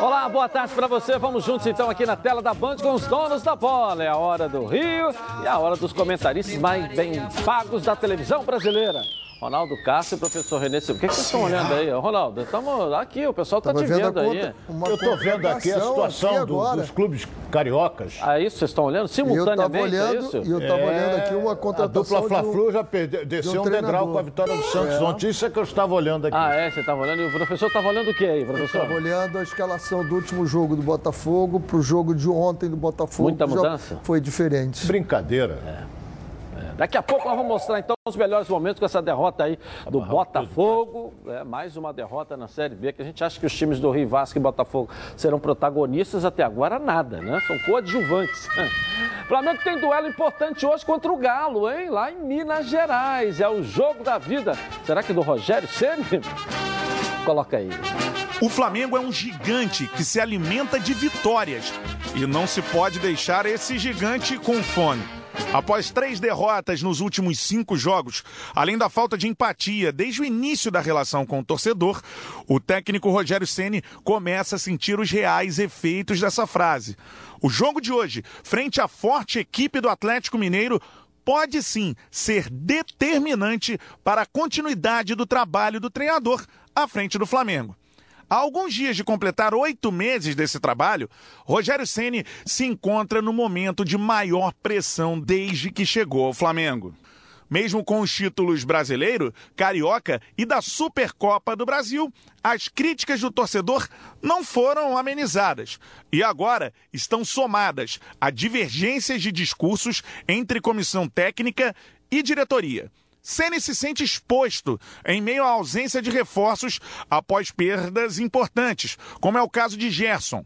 Olá, boa tarde para você. Vamos juntos então aqui na tela da Band com os donos da bola. É a hora do Rio e a hora dos comentaristas mais bem pagos da televisão brasileira. Ronaldo Castro e professor Renê Silva. O que, que vocês estão olhando aí, Ronaldo? Estamos aqui, o pessoal está te vendo, aí. Eu estou vendo aqui a situação do, dos clubes cariocas. Ah, isso vocês estão olhando simultaneamente, eu é isso? E eu estava é... olhando aqui uma contratação A dupla Fla-Flu já perdeu, desceu um, um degrau com a vitória do Santos. É. Notícia que eu estava olhando aqui. Ah, é? Você estava olhando? E o professor estava olhando o que aí, professor? Eu estava olhando a escalação do último jogo do Botafogo para o jogo de ontem do Botafogo. Muita mudança? Foi diferente. Brincadeira. É. Daqui a pouco nós vamos mostrar então os melhores momentos com essa derrota aí do Botafogo. É, mais uma derrota na Série B, que a gente acha que os times do Rio Vasco e Botafogo serão protagonistas até agora nada, né? São coadjuvantes. Flamengo tem duelo importante hoje contra o Galo, hein? Lá em Minas Gerais. É o jogo da vida. Será que do Rogério Ceni? Coloca aí. O Flamengo é um gigante que se alimenta de vitórias e não se pode deixar esse gigante com fome. Após três derrotas nos últimos cinco jogos, além da falta de empatia desde o início da relação com o torcedor, o técnico Rogério Ceni começa a sentir os reais efeitos dessa frase. O jogo de hoje, frente à forte equipe do Atlético Mineiro, pode sim ser determinante para a continuidade do trabalho do treinador à frente do Flamengo. Há alguns dias de completar oito meses desse trabalho, Rogério Ceni se encontra no momento de maior pressão desde que chegou ao Flamengo. Mesmo com os títulos brasileiro, carioca e da Supercopa do Brasil, as críticas do torcedor não foram amenizadas e agora estão somadas a divergências de discursos entre comissão técnica e diretoria. Ceni se sente exposto em meio à ausência de reforços após perdas importantes, como é o caso de Gerson.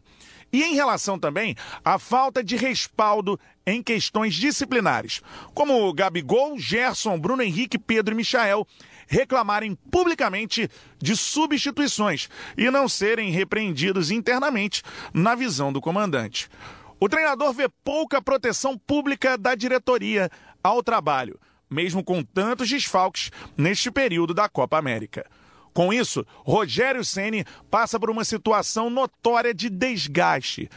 E em relação também à falta de respaldo em questões disciplinares, como Gabigol, Gerson, Bruno Henrique, Pedro e Michael reclamarem publicamente de substituições e não serem repreendidos internamente na visão do comandante. O treinador vê pouca proteção pública da diretoria ao trabalho mesmo com tantos desfalques neste período da Copa América. Com isso, Rogério Ceni passa por uma situação notória de desgaste.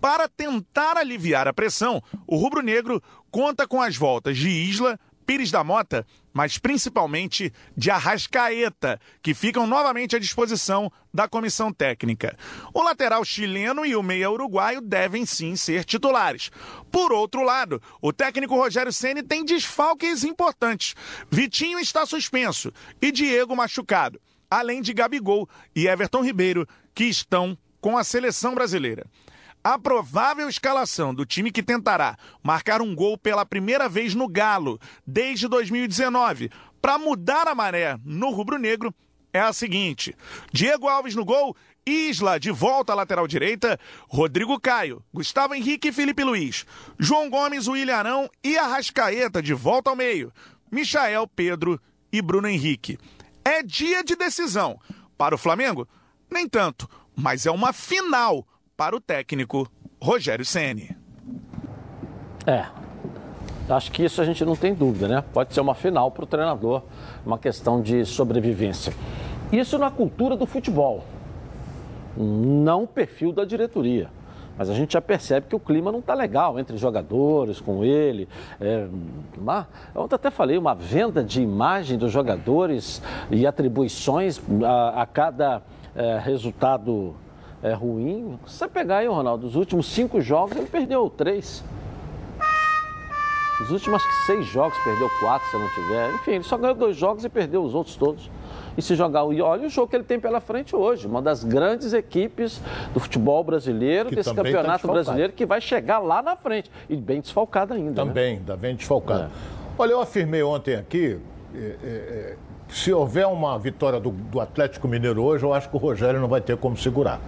Para tentar aliviar a pressão, o rubro-negro conta com as voltas de Isla, Pires da Mota, mas principalmente de Arrascaeta, que ficam novamente à disposição da comissão técnica. O lateral chileno e o meia uruguaio devem sim ser titulares. Por outro lado, o técnico Rogério Ceni tem desfalques importantes. Vitinho está suspenso e Diego machucado, além de Gabigol e Everton Ribeiro, que estão com a seleção brasileira. A provável escalação do time que tentará marcar um gol pela primeira vez no Galo desde 2019 para mudar a maré no rubro-negro é a seguinte: Diego Alves no gol, Isla de volta à lateral direita, Rodrigo Caio, Gustavo Henrique e Felipe Luiz, João Gomes, William Arão e Arrascaeta de volta ao meio, Michael, Pedro e Bruno Henrique. É dia de decisão. Para o Flamengo? Nem tanto, mas é uma final para o técnico Rogério Ceni. É. Acho que isso a gente não tem dúvida, né? Pode ser uma final para o treinador, uma questão de sobrevivência. Isso na cultura do futebol, não o perfil da diretoria. Mas a gente já percebe que o clima não está legal entre jogadores, com ele. É, uma, ontem até falei, uma venda de imagem dos jogadores e atribuições a, a cada é, resultado é, ruim. Se você pegar aí, Ronaldo, os últimos cinco jogos ele perdeu três. Os últimos seis jogos perdeu quatro, se não tiver. Enfim, ele só ganhou dois jogos e perdeu os outros todos. E se jogar, e olha o jogo que ele tem pela frente hoje, uma das grandes equipes do futebol brasileiro, que desse tá campeonato tá brasileiro, que vai chegar lá na frente. E bem desfalcado ainda. Né? Também, né? ainda bem desfalcado. É. Olha, eu afirmei ontem aqui, é, é, se houver uma vitória do, do Atlético Mineiro hoje, eu acho que o Rogério não vai ter como segurar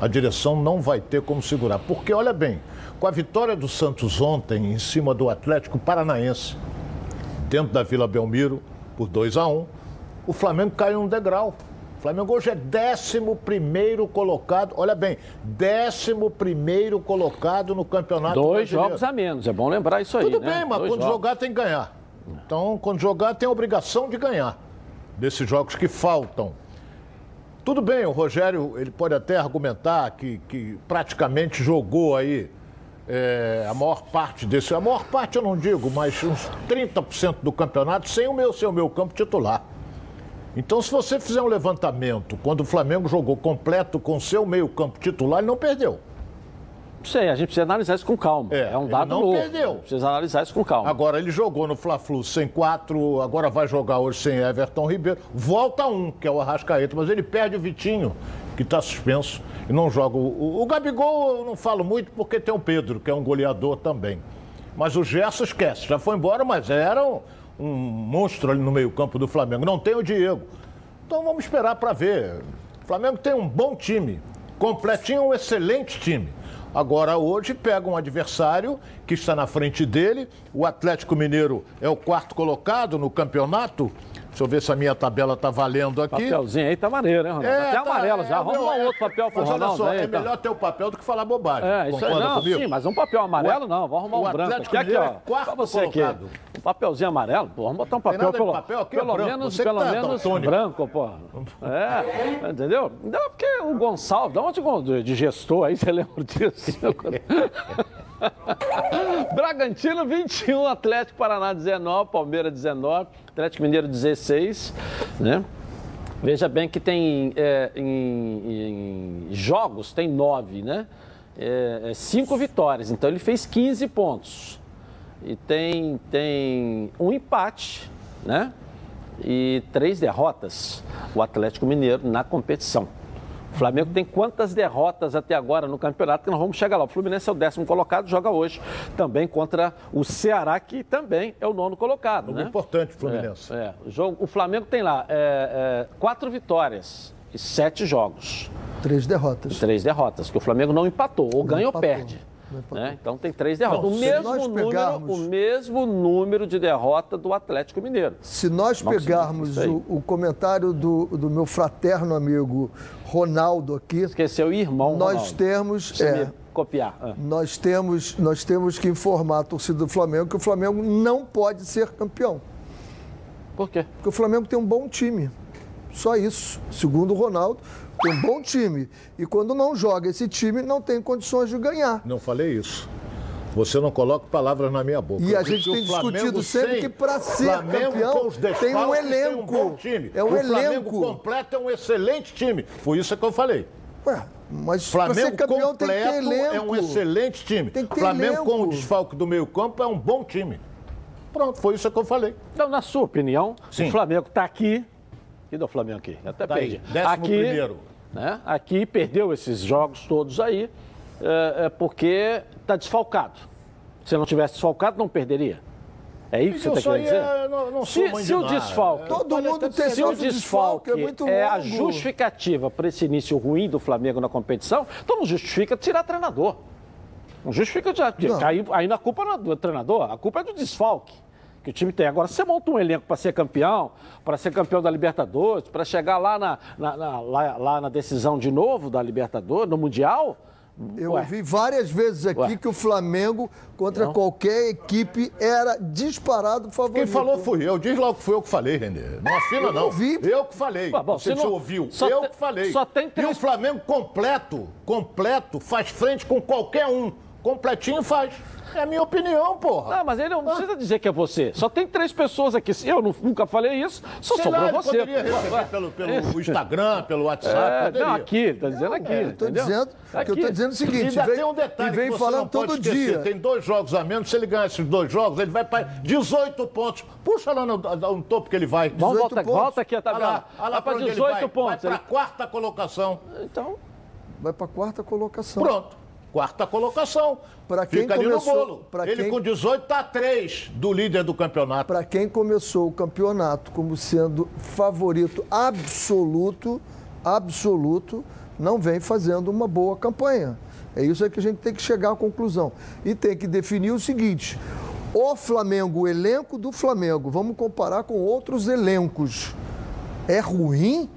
a direção não vai ter como segurar. Porque, olha bem, com a vitória do Santos ontem em cima do Atlético Paranaense, dentro da Vila Belmiro, por 2 a 1 um, o Flamengo caiu um degrau. O Flamengo hoje é 11 colocado, olha bem, 11 colocado no campeonato. Dois brasileiro. jogos a menos, é bom lembrar isso aí. Tudo né? bem, mas Dois quando jogos. jogar tem que ganhar. Então, quando jogar, tem a obrigação de ganhar desses jogos que faltam. Tudo bem, o Rogério ele pode até argumentar que, que praticamente jogou aí é, a maior parte desse. A maior parte eu não digo, mas uns 30% do campeonato sem o meu, seu meu campo titular. Então, se você fizer um levantamento, quando o Flamengo jogou completo com seu meio-campo titular, ele não perdeu. Não sei, a gente precisa analisar isso com calma. É, é um dado não novo. perdeu. Precisa analisar isso com calma. Agora, ele jogou no Fla-Flu sem quatro, agora vai jogar hoje sem Everton Ribeiro. Volta um, que é o Arrascaeta, mas ele perde o Vitinho, que está suspenso, e não joga. O, o Gabigol eu não falo muito porque tem o Pedro, que é um goleador também. Mas o Gerson esquece, já foi embora, mas era um, um monstro ali no meio-campo do Flamengo. Não tem o Diego. Então vamos esperar para ver. O Flamengo tem um bom time, completinho, um excelente time. Agora, hoje, pega um adversário que está na frente dele. O Atlético Mineiro é o quarto colocado no campeonato. Deixa eu ver se a minha tabela tá valendo aqui. Papelzinho aí tá maneiro, hein, Ronaldo? É, Até tá, amarelo já. É, Vamos dar um outro papel pro mas Ronaldo. Olha só, aí, é tá. melhor ter o papel do que falar bobagem. É, isso aí, não, comigo? sim, mas um papel amarelo não. Vamos arrumar um branco aqui, aqui, ó. É quarto você colocado. aqui. Um papelzinho amarelo, pô. Vamos botar um papel, pelo, papel aqui, pelo é menos, pelo tá menos branco, pô. É, entendeu? Não, porque o Gonçalves, dá onde de gestor aí, você lembra disso? Bragantino 21, Atlético Paraná 19, Palmeiras 19, Atlético Mineiro 16, né? Veja bem que tem é, em, em, jogos tem nove, né? É, é, cinco vitórias, então ele fez 15 pontos. E tem, tem um empate, né? E três derrotas, o Atlético Mineiro na competição. O Flamengo tem quantas derrotas até agora no campeonato que nós vamos chegar lá. O Fluminense é o décimo colocado, joga hoje também contra o Ceará, que também é o nono colocado. Muito né? importante o Fluminense. É, é. O, jogo, o Flamengo tem lá é, é, quatro vitórias e sete jogos. Três derrotas. Três derrotas, que o Flamengo não empatou, ou não ganha empatou. ou perde. Né? Então tem três derrotas. Não, o, mesmo pegarmos... número, o mesmo número de derrota do Atlético Mineiro. Se nós pegarmos o, o, comentário do, do meu fraterno amigo Ronaldo aqui. Esqueceu o irmão. Nós Ronaldo. temos. É, copiar. Ah. Nós, temos, nós temos que informar a torcida do Flamengo que o Flamengo não pode ser campeão. Por quê? Porque o Flamengo tem um bom time. Só isso. Segundo o Ronaldo, tem um bom time. E quando não joga esse time, não tem condições de ganhar. Não falei isso. Você não coloca palavras na minha boca. E a gente tem discutido sempre sem, que para ser Flamengo campeão tem um elenco. Tem um bom time. É um o elenco. Flamengo completo é um excelente time. Foi isso que eu falei. Ué, mas Flamengo ser campeão tem que ter elenco. é um excelente time. Tem que ter Flamengo elenco. com o desfalque do meio campo é um bom time. Pronto, foi isso que eu falei. Então, na sua opinião, Sim. o Flamengo está aqui. E do Flamengo aqui? Até tá perdi. Aí, décimo aqui, primeiro. Né, aqui perdeu esses jogos todos aí, é, é porque está desfalcado. Se não tivesse desfalcado, não perderia. É isso que você está querendo dizer? É, não, não se, se o desfalque. Todo mundo tem se o desfalque, é, muito é a justificativa para esse início ruim do Flamengo na competição, então não justifica tirar treinador. Não justifica tirar. Aí, aí a culpa não é do treinador, a culpa é do desfalque que o time tem. Agora, você monta um elenco para ser campeão, para ser campeão da Libertadores, para chegar lá na, na, na lá, lá, na decisão de novo da Libertadores, no Mundial. Eu Ué. ouvi várias vezes aqui Ué. que o Flamengo, contra Não. qualquer equipe, era disparado favorito. Quem falou fui eu. Diz logo que foi eu que falei, Renê. Não afina, não. Ouvi. Eu que falei. Ué, bom, você, não... ouviu. Só eu te... que falei. Só tem três... E o Flamengo completo, completo, faz frente com qualquer um. Completinho faz. É a minha opinião, porra. Não, mas ele não precisa dizer que é você. Só tem três pessoas aqui. Eu nunca falei isso, só Sei sobrou lá, você. poderia receber pelo, pelo Instagram, pelo WhatsApp. É, não, aqui, tá dizendo aqui. É, eu tô dizendo, aqui. eu tô dizendo o seguinte. Ainda vem, tem um detalhe e vem que você falando todo esquecer. dia. Tem dois jogos a menos. Se ele ganhar esses dois jogos, ele vai para 18 pontos. Puxa lá no, no, topo que ele vai. Vamos volta, volta aqui a tabela. Olha lá, para 18 vai. pontos. Vai para quarta colocação. Então. Vai para quarta colocação. Pronto. Quarta colocação. Para quem Fica começou, ali no bolo. Ele quem, com 18 está a 3 do líder do campeonato. Para quem começou o campeonato como sendo favorito absoluto, absoluto, não vem fazendo uma boa campanha. É isso aí que a gente tem que chegar à conclusão. E tem que definir o seguinte: o Flamengo, o elenco do Flamengo, vamos comparar com outros elencos. É ruim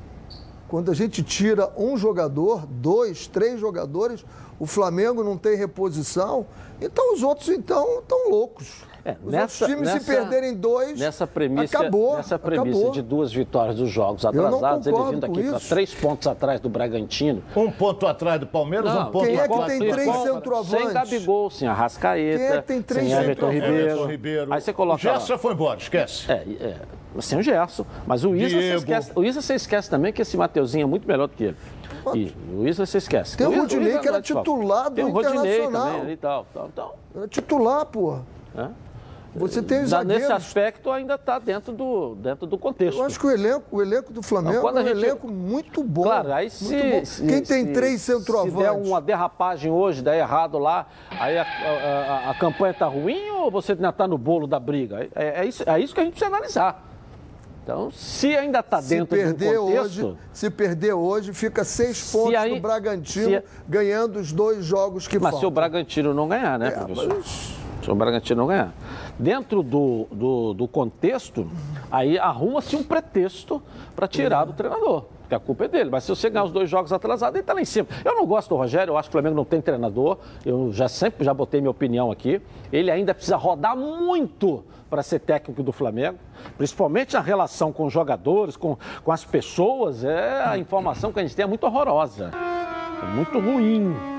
quando a gente tira um jogador, dois, três jogadores, o Flamengo não tem reposição, então os outros então estão loucos. É, Os nessa, times nessa, se perderem dois, nessa premissa, acabou. Nessa premissa acabou. de duas vitórias dos jogos atrasados, ele vindo aqui para três pontos atrás do Bragantino. Um ponto atrás do Palmeiras, não, um ponto Quem é que tem três centroavantes? Sem Gabigol, sem Arrascaeta, quem é que tem três sem Everton Ribeiro. Ribeiro. Aí você coloca... O Gerson foi embora, esquece. É, é sem o Gerson. Mas o Isa, você esquece, o Isa você esquece também que esse Mateuzinho é muito melhor do que ele. E o Isa você esquece. Tem o Rodinei que era titular do Tem o Rodinei também e tal, tal, tal. Era titular, porra. É? Você tem os Nesse aspecto ainda está dentro do, dentro do contexto. Eu acho que o elenco, o elenco do Flamengo é um gente... elenco muito bom. Claro, aí se, se Quem tem se, três centroavantes... Se der uma derrapagem hoje, der errado lá, aí a, a, a campanha está ruim ou você ainda está no bolo da briga? É, é, isso, é isso que a gente precisa analisar. Então, se ainda está dentro do contexto... Hoje, se perder hoje, fica seis pontos aí, do Bragantino, se, ganhando os dois jogos que mas faltam. Mas se o Bragantino não ganhar, né, é, professor? Mas... Se o Bragantino não ganhar. Dentro do, do, do contexto, aí arruma-se um pretexto para tirar do treinador. Porque a culpa é dele. Mas se você ganhar os dois jogos atrasados, ele está lá em cima. Eu não gosto do Rogério, eu acho que o Flamengo não tem treinador. Eu já sempre já botei minha opinião aqui. Ele ainda precisa rodar muito para ser técnico do Flamengo, principalmente na relação com os jogadores, com, com as pessoas. É, a informação que a gente tem é muito horrorosa. É muito ruim.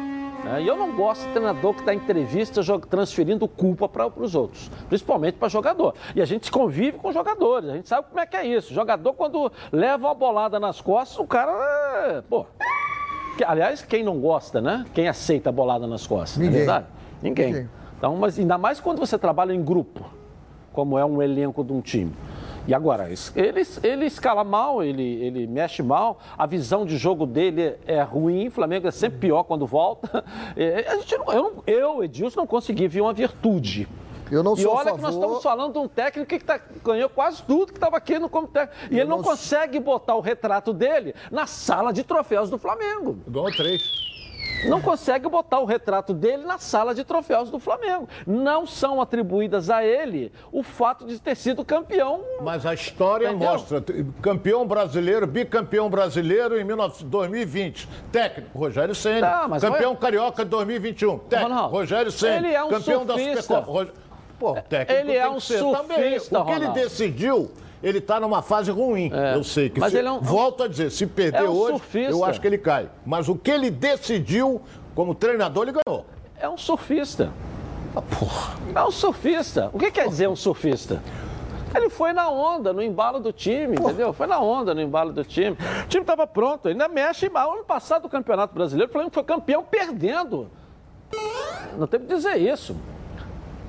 É, e eu não gosto de treinador que está em entrevista transferindo culpa para os outros, principalmente para jogador. E a gente convive com jogadores, a gente sabe como é que é isso. O jogador, quando leva uma bolada nas costas, o cara. É, pô. Aliás, quem não gosta, né? Quem aceita a bolada nas costas? Ninguém. É verdade? Ninguém. Ninguém. Então, mas ainda mais quando você trabalha em grupo, como é um elenco de um time. E agora, ele, ele escala mal, ele, ele mexe mal, a visão de jogo dele é ruim, o Flamengo é sempre pior quando volta. É, a gente não, eu, eu, Edilson, não consegui ver uma virtude. Eu não e olha favor... que nós estamos falando de um técnico que tá, ganhou quase tudo que estava aqui no técnico. E eu ele não, não, consegue botar o retrato dele na sala de troféus do Flamengo. Igual três não consegue botar o retrato dele na sala de troféus do Flamengo. Não são atribuídas a ele o fato de ter sido campeão. Mas a história Entendeu? mostra: campeão brasileiro, bicampeão brasileiro em 2020. Técnico, Rogério Senna. Tá, campeão foi... carioca de 2021. Técnico, Ronaldo, Rogério Senna. Ele é um campeão surfista. da Pô, técnico ele é um surfista, também. O que ele decidiu ele está numa fase ruim. É. Eu sei que Mas se, ele é um, volto a dizer, se perder é um hoje, surfista. eu acho que ele cai. Mas o que ele decidiu como treinador, ele ganhou. É um surfista. Ah, porra. É um surfista. O que quer dizer um surfista? Ele foi na onda, no embalo do time, Porra. entendeu? Foi na onda, no embalo do time. O time estava pronto, ainda mexe. Ano passado, o Campeonato Brasileiro, o Flamengo foi campeão perdendo. Não tem que dizer isso.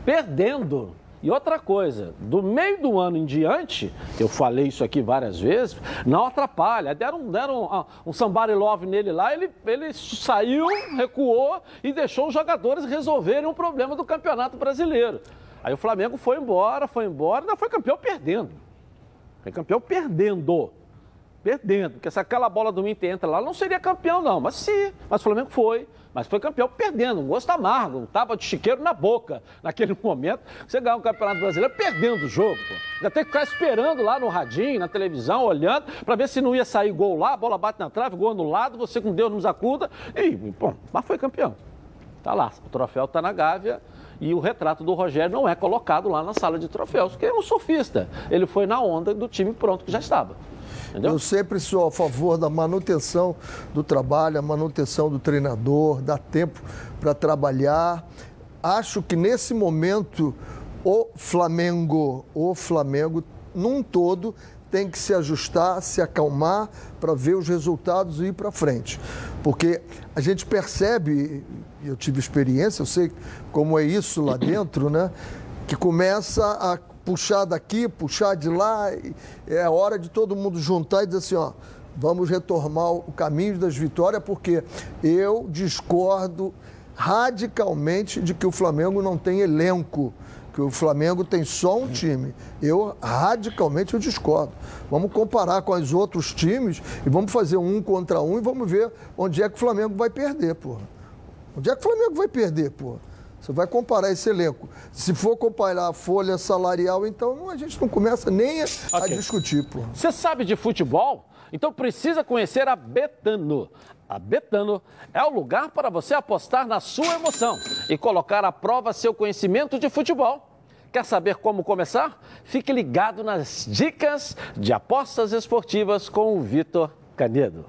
Perdendo. E outra coisa, do meio do ano em diante, eu falei isso aqui várias vezes, não atrapalha. Deram, deram um, um somebody love nele lá, ele, ele saiu, recuou e deixou os jogadores resolverem o problema do Campeonato Brasileiro. Aí o Flamengo foi embora, foi embora, ainda foi campeão perdendo. Foi campeão perdendo perdendo. Porque se aquela bola do Inter entra lá, não seria campeão, não. Mas sim, mas o Flamengo foi. Mas foi campeão perdendo, um gosto amargo, um tapa de chiqueiro na boca. Naquele momento, você ganhar um campeonato brasileiro perdendo o jogo, pô. Ainda tem que ficar esperando lá no radinho, na televisão, olhando, para ver se não ia sair gol lá, a bola bate na trave, gol anulado, você com Deus nos acuda. E, bom, mas foi campeão. Tá lá, o troféu tá na Gávea e o retrato do Rogério não é colocado lá na sala de troféus, porque é um surfista. Ele foi na onda do time pronto que já estava. Entendeu? Eu sempre sou a favor da manutenção do trabalho, a manutenção do treinador, dar tempo para trabalhar. Acho que nesse momento o Flamengo, o Flamengo num todo tem que se ajustar, se acalmar para ver os resultados e ir para frente. Porque a gente percebe, eu tive experiência, eu sei como é isso lá dentro, né? Que começa a puxar daqui, puxar de lá. É hora de todo mundo juntar e dizer assim, ó, vamos retomar o caminho das vitórias, porque eu discordo radicalmente de que o Flamengo não tem elenco, que o Flamengo tem só um time. Eu radicalmente eu discordo. Vamos comparar com os outros times e vamos fazer um contra um e vamos ver onde é que o Flamengo vai perder, porra. Onde é que o Flamengo vai perder, porra? Você vai comparar esse elenco. Se for comparar a folha salarial, então a gente não começa nem a, okay. a discutir. Pô. Você sabe de futebol? Então precisa conhecer a Betano. A Betano é o lugar para você apostar na sua emoção e colocar à prova seu conhecimento de futebol. Quer saber como começar? Fique ligado nas dicas de apostas esportivas com o Vitor Canedo.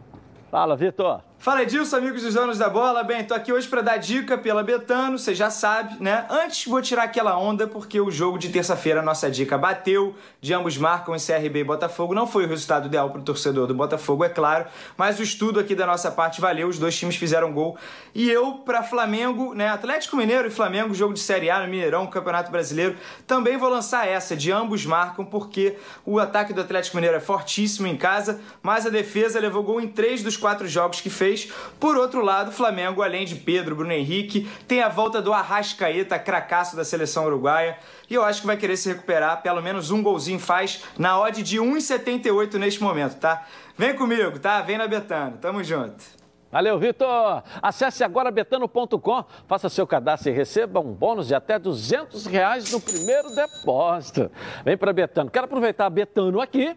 Fala, Vitor. Fala Edilson, amigos dos donos da bola. Bem, tô aqui hoje para dar dica pela Betano, você já sabe, né? Antes vou tirar aquela onda porque o jogo de terça-feira, nossa dica bateu, de ambos marcam em CRB e Botafogo. Não foi o resultado ideal para o torcedor do Botafogo, é claro, mas o estudo aqui da nossa parte valeu, os dois times fizeram gol. E eu, para Flamengo, né? Atlético Mineiro e Flamengo, jogo de Série A no Mineirão, Campeonato Brasileiro, também vou lançar essa, de ambos marcam, porque o ataque do Atlético Mineiro é fortíssimo em casa, mas a defesa levou gol em três dos quatro jogos que fez Por outro lado, o Flamengo, além de Pedro, Bruno Henrique, tem a volta do Arrascaeta, cracaço da seleção uruguaia. E eu acho que vai querer se recuperar, pelo menos um golzinho faz na odd de 1,78 neste momento, tá? Vem comigo, tá? Vem na Betano. Tamo junto. Valeu, Vitor! Acesse agora betano.com, faça seu cadastro e receba um bônus de até 200 reais no primeiro depósito. Vem para Betano. Quero aproveitar Betano aqui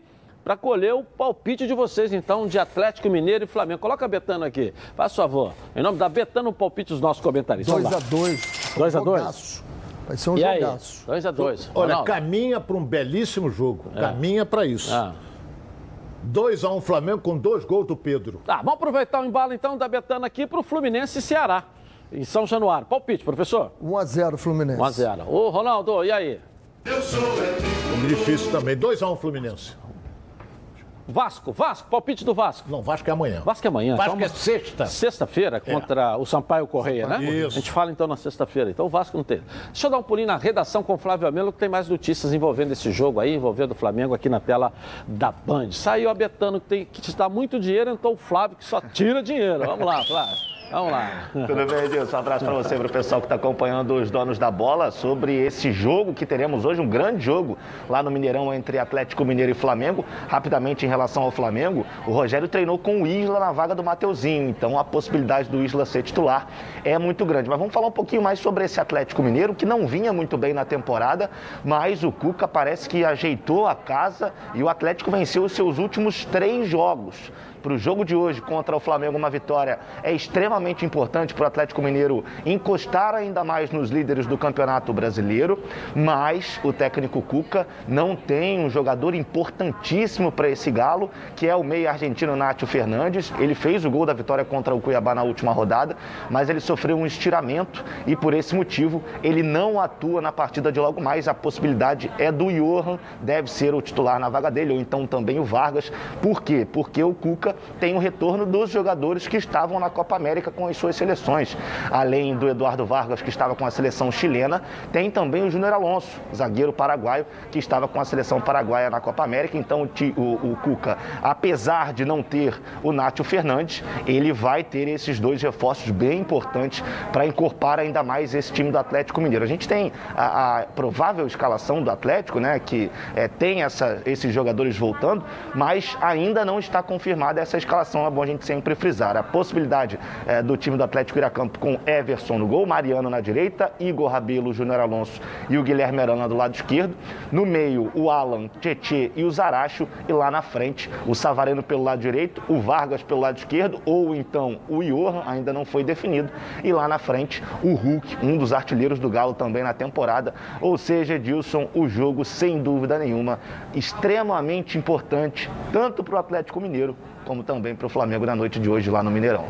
para colher o palpite de vocês, então, de Atlético Mineiro e Flamengo. Coloca a Betano aqui, faz favor. Em nome da Betano, o palpite dos nossos comentaristas. 2x2. 2x2. Vai ser um e jogaço. 2x2. Olha, caminha para um belíssimo jogo. É. Caminha para isso. Ah. 2x1 um Flamengo com dois gols do Pedro. Tá, vamos aproveitar o embalo então da Betano aqui para o Fluminense e Ceará, em São Januário. Palpite, professor? 1x0 Fluminense. 1x0. Ô, Ronaldo, e aí? Eu sou um difícil também. 2x1 um Fluminense. Vasco, Vasco, palpite do Vasco. Não, Vasco é amanhã. Vasco é amanhã. Vasco então, é sexta. Sexta-feira é. contra é. o Sampaio Correia, né? Isso. A gente fala então na sexta-feira. Então o Vasco não tem. Deixa eu dar um pulinho na redação com o Flávio Amelo, que tem mais notícias envolvendo esse jogo aí, envolvendo o Flamengo aqui na tela da Band. Saiu a Betano que, tem, que te dá muito dinheiro, então o Flávio que só tira dinheiro. Vamos lá, Flávio. Vamos lá. Tudo bem, Edilson? Um abraço para você, para o pessoal que está acompanhando os donos da bola sobre esse jogo que teremos hoje, um grande jogo lá no Mineirão entre Atlético Mineiro e Flamengo. Rapidamente, em relação ao Flamengo, o Rogério treinou com o Isla na vaga do Mateuzinho, então a possibilidade do Isla ser titular é muito grande. Mas vamos falar um pouquinho mais sobre esse Atlético Mineiro, que não vinha muito bem na temporada, mas o Cuca parece que ajeitou a casa e o Atlético venceu os seus últimos três jogos para o jogo de hoje contra o Flamengo, uma vitória é extremamente importante para o Atlético Mineiro encostar ainda mais nos líderes do Campeonato Brasileiro. Mas o técnico Cuca não tem um jogador importantíssimo para esse Galo, que é o meio argentino Nátio Fernandes. Ele fez o gol da vitória contra o Cuiabá na última rodada, mas ele sofreu um estiramento e por esse motivo ele não atua na partida de logo mais. A possibilidade é do Johan, deve ser o titular na vaga dele, ou então também o Vargas. Por quê? Porque o Cuca tem o retorno dos jogadores que estavam na Copa América com as suas seleções. Além do Eduardo Vargas, que estava com a seleção chilena, tem também o Júnior Alonso, zagueiro paraguaio, que estava com a seleção paraguaia na Copa América. Então, o, o, o Cuca, apesar de não ter o Nátio Fernandes, ele vai ter esses dois reforços bem importantes para incorporar ainda mais esse time do Atlético Mineiro. A gente tem a, a provável escalação do Atlético, né, que é, tem essa, esses jogadores voltando, mas ainda não está confirmada dessa escalação é bom a gente sempre frisar. A possibilidade é, do time do Atlético ir a campo com Everson no gol, Mariano na direita, Igor Rabelo, Júnior Alonso e o Guilherme Arana do lado esquerdo. No meio, o Alan, Tietê e o Zaracho. E lá na frente, o Savareno pelo lado direito, o Vargas pelo lado esquerdo, ou então o Johan, ainda não foi definido. E lá na frente, o Hulk, um dos artilheiros do Galo também na temporada. Ou seja, Edilson, o jogo, sem dúvida nenhuma, extremamente importante, tanto para o Atlético Mineiro como também para o Flamengo na noite de hoje lá no Mineirão.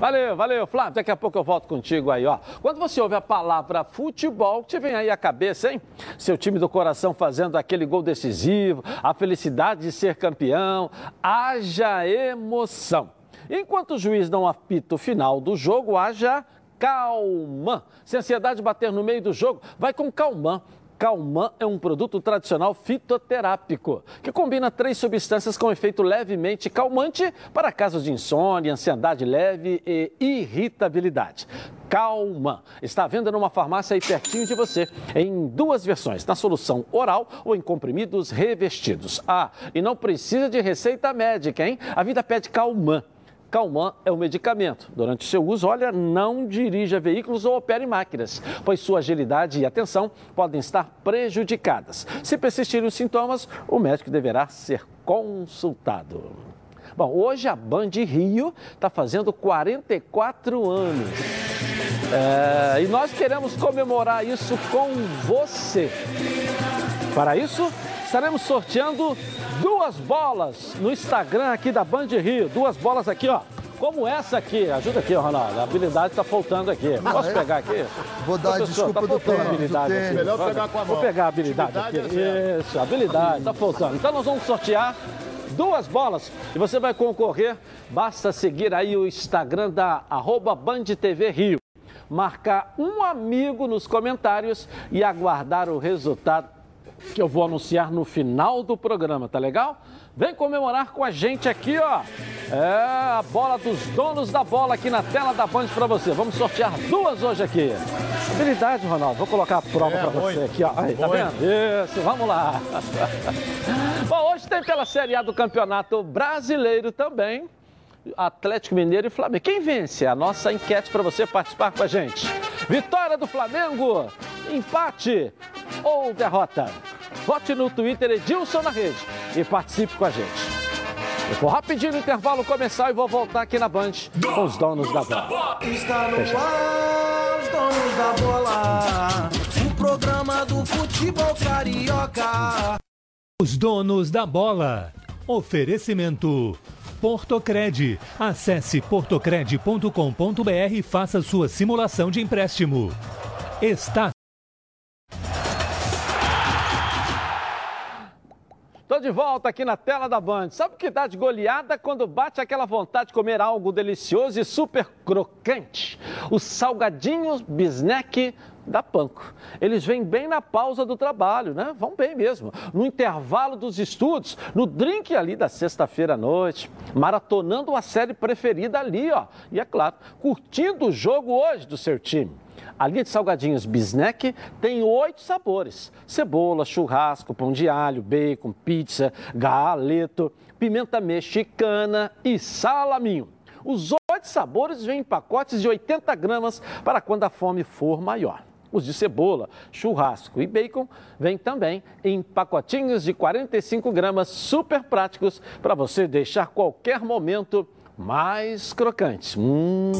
Valeu, valeu, Flávio. Daqui a pouco eu volto contigo aí, ó. Quando você ouve a palavra futebol, te vem aí a cabeça, hein? Seu time do coração fazendo aquele gol decisivo, a felicidade de ser campeão, haja emoção. Enquanto o juiz não apita o final do jogo, haja calma. Se a ansiedade bater no meio do jogo, vai com calmã. Calman é um produto tradicional fitoterápico que combina três substâncias com efeito levemente calmante para casos de insônia, ansiedade leve e irritabilidade. Calma. Está à venda numa farmácia aí pertinho de você, em duas versões, na solução oral ou em comprimidos revestidos. Ah, e não precisa de receita médica, hein? A vida pede Calman. Calman é um medicamento. Durante seu uso, olha, não dirija veículos ou opere máquinas, pois sua agilidade e atenção podem estar prejudicadas. Se persistirem os sintomas, o médico deverá ser consultado. Bom, hoje a Band Rio está fazendo 44 anos. É, e nós queremos comemorar isso com você. Para isso, estaremos sorteando duas bolas no Instagram aqui da Band Rio. Duas bolas aqui, ó. Como essa aqui. Ajuda aqui, Ronaldo. A habilidade está faltando aqui. Posso é? pegar aqui? Vou dar Professor, desculpa tá do tempo, do habilidade tempo. aqui. Melhor pegar com a mão. Vou pegar a habilidade aqui. É Isso, habilidade. Está faltando. Então nós vamos sortear duas bolas e você vai concorrer. Basta seguir aí o Instagram da arroba Band TV Rio. Marcar um amigo nos comentários e aguardar o resultado que eu vou anunciar no final do programa, tá legal? Vem comemorar com a gente aqui, ó. É a bola dos donos da bola aqui na tela da Band para você. Vamos sortear duas hoje aqui. Habilidade, Ronaldo. Vou colocar a prova É, para você aqui, ó. Aí, tá vendo? Isso, vamos lá. Bom, hoje tem pela Série A do Campeonato Brasileiro também. Atlético Mineiro e Flamengo. Quem vence? A nossa enquete para você participar com a gente. Vitória do Flamengo, empate ou derrota? Vote no Twitter Edilson na rede e participe com a gente. Eu vou rapidinho no intervalo começar e vou voltar aqui na Band com os donos da bola. Está no ar, os donos da bola. O programa do futebol carioca. Os donos da bola. Oferecimento. Portocred. Acesse portocred.com.br e faça sua simulação de empréstimo. Está Tô de volta aqui na tela da Band. Sabe o que dá de goleada quando bate aquela vontade de comer algo delicioso e super crocante? Os salgadinhos bisnack da Panko. Eles vêm bem na pausa do trabalho, né? Vão bem mesmo. No intervalo dos estudos, no drink ali da sexta-feira à noite, maratonando a série preferida ali, ó. E é claro, curtindo o jogo hoje do seu time. A linha de salgadinhos Bisnack tem oito sabores: cebola, churrasco, pão de alho, bacon, pizza, galeto, pimenta mexicana e salaminho. Os oito sabores vêm em pacotes de 80 gramas para quando a fome for maior. Os de cebola, churrasco e bacon vêm também em pacotinhos de 45 gramas super práticos para você deixar qualquer momento mais crocante. Hum,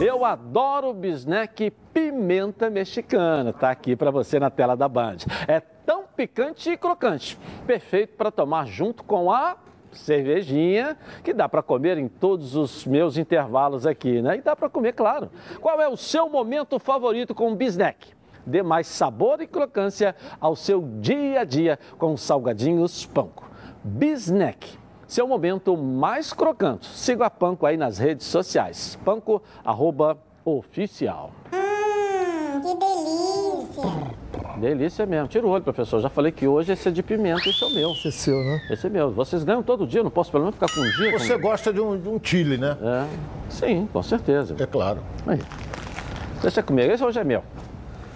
eu adoro bisnack pimenta mexicana. Tá aqui para você na tela da Band. É tão picante e crocante, perfeito para tomar junto com a cervejinha, que dá para comer em todos os meus intervalos aqui, né? E dá para comer, claro. Qual é o seu momento favorito com o bisnack? Dê mais sabor e crocância ao seu dia a dia com os salgadinhos Panko. Bisnack seu momento mais crocante. Siga a Panko aí nas redes sociais. Panko, arroba, oficial. Hum, que delícia! Delícia mesmo. Tira o olho, professor. Já falei que hoje esse é de pimenta, esse é o meu. Esse é seu, né? Esse é meu. Vocês ganham todo dia, não posso pelo menos ficar com um dia. com- Você gosta de um, de um chile, né? É. Sim, com certeza. É claro. Aí. Deixa comigo. Esse hoje é meu.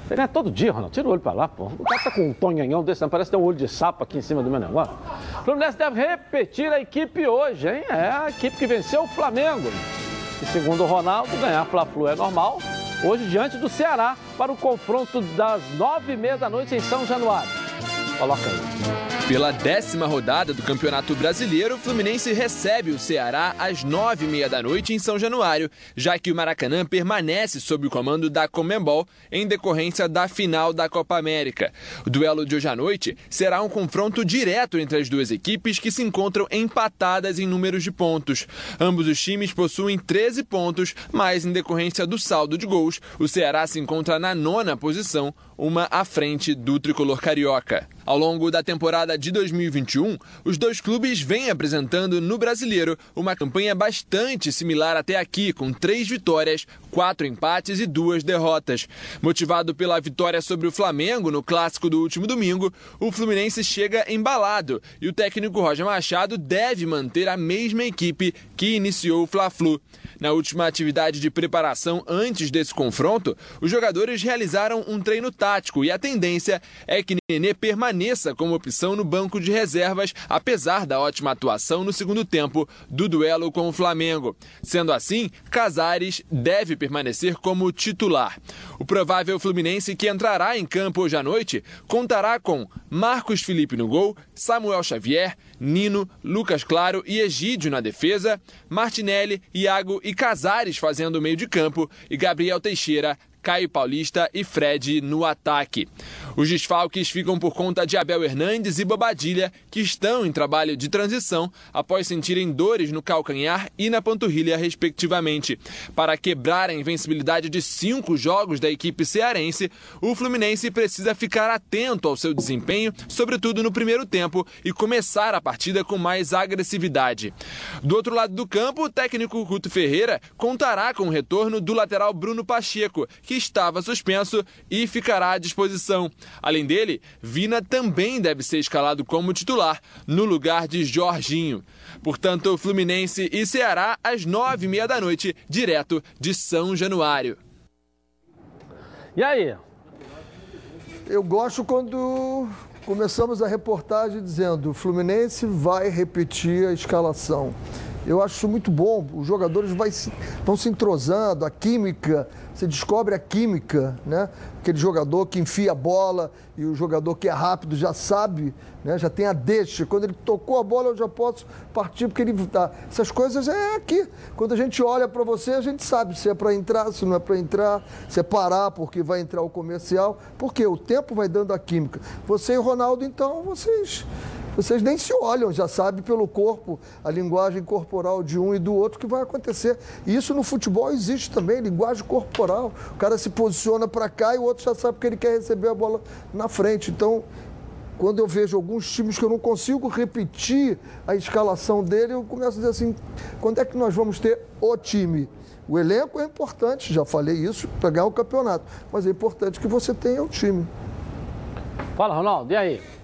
Você ganha todo dia, Ronaldo. Tira o olho pra lá, pô. O cara tá com um tonhanhão desse, não parece ter um olho de sapo aqui em cima do meu negócio. O Fluminense deve repetir a equipe hoje, hein? É a equipe que venceu o Flamengo. E segundo o Ronaldo, ganhar Fla-Flu é normal. Hoje, diante do Ceará, para o confronto das nove e meia da noite em São Januário. Coloca aí. Pela décima rodada do Campeonato Brasileiro, o Fluminense recebe o Ceará às nove e meia da noite em São Januário, já que o Maracanã permanece sob o comando da Comembol em decorrência da final da Copa América. O duelo de hoje à noite será um confronto direto entre as duas equipes que se encontram empatadas em números de pontos. Ambos os times possuem 13 pontos, mas em decorrência do saldo de gols, o Ceará se encontra na nona posição, uma à frente do tricolor carioca. Ao longo da temporada de 2021, os dois clubes vêm apresentando no brasileiro uma campanha bastante similar até aqui, com três vitórias, quatro empates e duas derrotas. Motivado pela vitória sobre o Flamengo no clássico do último domingo, o Fluminense chega embalado e o técnico Roger Machado deve manter a mesma equipe que iniciou o Fla-Flu. Na última atividade de preparação antes desse confronto, os jogadores realizaram um treino tático e a tendência é que Nenê permaneça permaneça como opção no banco de reservas, apesar da ótima atuação no segundo tempo do duelo com o Flamengo. Sendo assim, Casares deve permanecer como titular. O provável Fluminense que entrará em campo hoje à noite contará com Marcos Felipe no gol, Samuel Xavier, Nino, Lucas Claro e Egídio na defesa, Martinelli, Iago e Casares fazendo o meio de campo e Gabriel Teixeira, Caio Paulista e Fred no ataque. Os desfalques ficam por conta de Abel Hernandes e Bobadilha, que estão em trabalho de transição após sentirem dores no calcanhar e na panturrilha, respectivamente. Para quebrar a invencibilidade de cinco jogos da equipe cearense, o Fluminense precisa ficar atento ao seu desempenho, sobretudo no primeiro tempo, e começar a partida com mais agressividade. Do outro lado do campo, o técnico Guto Ferreira contará com o retorno do lateral Bruno Pacheco, que estava suspenso e ficará à disposição. Além dele, Vina também deve ser escalado como titular, no lugar de Jorginho. Portanto, Fluminense e Ceará às nove e meia da noite, direto de São Januário. E aí? Eu gosto quando começamos a reportagem dizendo o Fluminense vai repetir a escalação. Eu acho isso muito bom. Os jogadores se, vão se entrosando, a química, você descobre a química, né? Aquele jogador que enfia a bola e o jogador que é rápido já sabe, né? já tem a deixa. Quando ele tocou a bola, eu já posso partir porque ele tá. Essas coisas é aqui. Quando a gente olha para você, a gente sabe se é para entrar, se não é para entrar, se é parar porque vai entrar o comercial. Porque o tempo vai dando a química. Você e o Ronaldo, então, vocês vocês nem se olham, já sabe pelo corpo, a linguagem corporal de um e do outro que vai acontecer. E isso no futebol existe também, linguagem corporal. O cara se posiciona para cá e o outro já sabe que ele quer receber a bola na frente. Então, quando eu vejo alguns times que eu não consigo repetir a escalação dele, eu começo a dizer assim: quando é que nós vamos ter o time? O elenco é importante, já falei isso, para ganhar o campeonato. Mas é importante que você tenha o time. Fala, Ronaldo, e aí?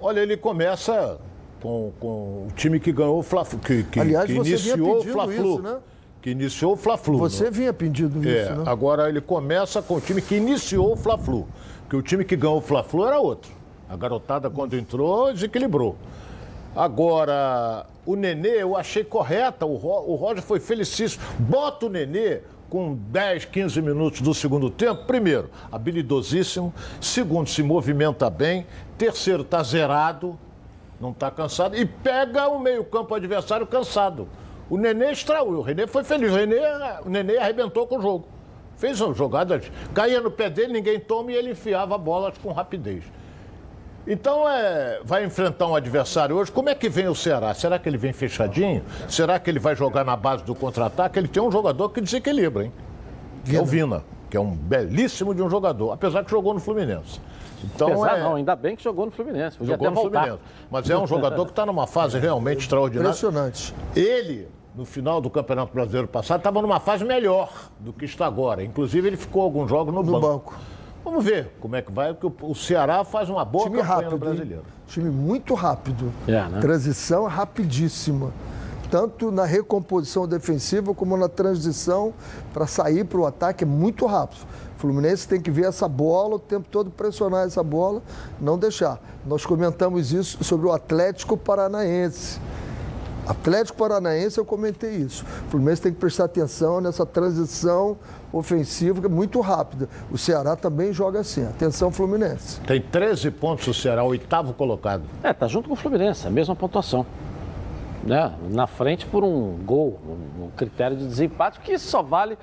Olha, ele começa com, com o time que ganhou o Fla-Flu, que, que, Aliás, que você vinha iniciou o Fla-Flu. né? Que iniciou o Fla-Flu. Você né? vinha pedindo É, isso, né? agora ele começa com o time que iniciou o Fla-Flu. Porque o time que ganhou o Fla-Flu era outro. A garotada, quando entrou, desequilibrou. Agora, o Nenê, eu achei correta, o, Ro, o Roger foi felicíssimo. Bota o Nenê com 10, 15 minutos do segundo tempo. Primeiro, habilidosíssimo. Segundo, se movimenta bem. Terceiro, está zerado, não está cansado. E pega o meio-campo adversário cansado. O Nenê extraiu, o Renê foi feliz. O, Renê, o Nenê arrebentou com o jogo. Fez uma jogada, caía no pé dele, ninguém toma e ele enfiava bolas com rapidez. Então, é, vai enfrentar um adversário hoje. Como é que vem o Ceará? Será que ele vem fechadinho? Será que ele vai jogar na base do contra-ataque? Ele tem um jogador que desequilibra, hein? Que é o Vina, que é um belíssimo de um jogador, apesar que jogou no Fluminense. Então, é... não, ainda bem que jogou no Fluminense. Podia Jogou até no voltar. Fluminense. Mas é um jogador que está numa fase realmente extraordinária. Impressionante. Ele, no final do Campeonato Brasileiro passado, estava numa fase melhor do que está agora. Inclusive, ele ficou alguns jogos no, No banco. banco. Vamos ver como é que vai, porque o- Ceará faz uma boa Time campanha rápido. no hein? brasileiro. Time muito rápido. É, né? Transição rapidíssima. Tanto na recomposição defensiva como na transição para sair para o ataque é muito rápido. O Fluminense tem que ver essa bola o tempo todo, pressionar essa bola, não deixar. Nós comentamos isso sobre o Atlético Paranaense. Atlético Paranaense, eu comentei isso. O Fluminense tem que prestar atenção nessa transição ofensiva que é muito rápida. O Ceará também joga assim. Atenção, Fluminense. Tem 13 pontos o Ceará, oitavo colocado. É, tá junto com o Fluminense, a mesma pontuação. Né? Na frente por um gol, um, um critério de desempate que só vale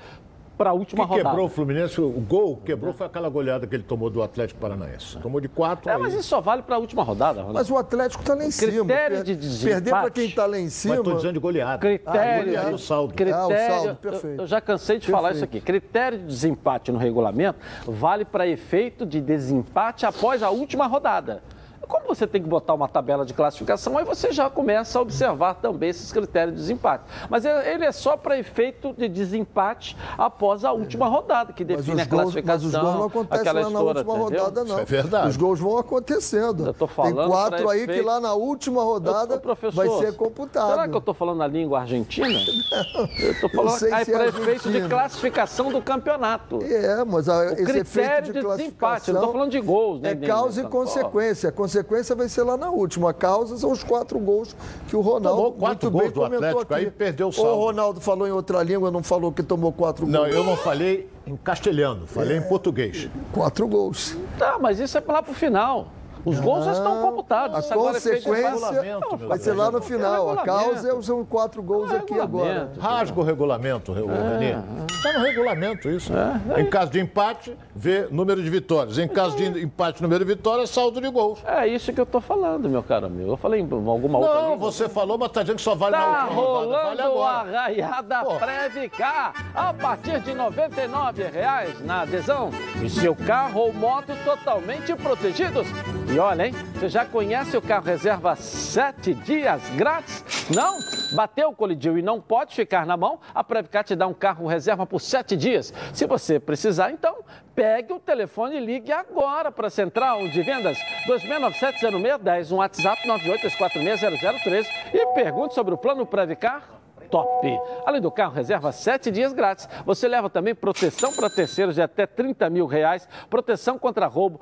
para a O última que rodada. quebrou o Fluminense, o gol que quebrou foi aquela goleada que ele tomou do Atlético Paranaense. Tomou de quatro. É, aí. mas isso só vale para a última rodada. Ronaldo. Mas o Atlético está lá em cima. critério de desempate- Perder para quem está lá em cima. Mas estou dizendo de goleada. Critério, Ah, goleada, o saldo. critério Ah, o saldo, eu- perfeito. eu, já cansei de falar isso aqui. Critério de desempate no regulamento vale para efeito de desempate após a última rodada. Como você tem que botar uma tabela de classificação, aí você já começa a observar também esses critérios de desempate. Mas ele é só para efeito de desempate após a última rodada, que Mas define os, a gols, classificação. mas os gols não acontecem lá na última entendeu? rodada, não. Isso é verdade. Os gols vão acontecendo. Eu tô falando Tem quatro aí que efeito- lá na última rodada professor, vai ser computado. Será que eu estou falando a língua argentina? Eu estou falando sei aí se é para efeito de classificação do campeonato. É, mas a, O esse critério efeito de, de, desempate, classificação não estou falando de gols. né, É causa e consequência. Consequência vai ser lá na última. A causa são os quatro gols que o Ronaldo Tomou quatro muito bem gols do comentou Atlético, aqui. aí perdeu o O saldo. Ronaldo falou em outra língua, não falou que tomou quatro Não, gols. eu não falei em castelhano, falei em português. Quatro gols. Tá, mas isso é lá pro final. Os gols já estão computados. A Isso agora é consequência regulamento, meu vai ser lá no É final. A regulamento. causa é- são quatro gols É aqui agora. Rasga o regulamento, o Renê. Está no regulamento isso. Em caso de empate, vê número de vitórias. Em caso de empate, número de vitórias, saldo de gols. É isso que eu tô falando, meu caro amigo. Eu falei em alguma outra Não, língua? você falou, mas tá dizendo que só vale Tá na última rodada. Vale rolando a agora. raiada Pô. Previcar a partir de 99 reais na adesão e seu carro ou moto totalmente protegidos. E olha, hein? Você já conhece o carro reserva sete dias grátis? Não? Bateu, colidiu e não pode ficar na mão? A Previcar te dá um carro reserva por sete dias. Se você precisar, então pegue o telefone e ligue agora para a Central de Vendas 2697-0610, um WhatsApp 983460013 e pergunte sobre o plano Previcar top. Além do carro reserva sete dias grátis, você leva também proteção para terceiros de até 30 mil reais, proteção contra roubo,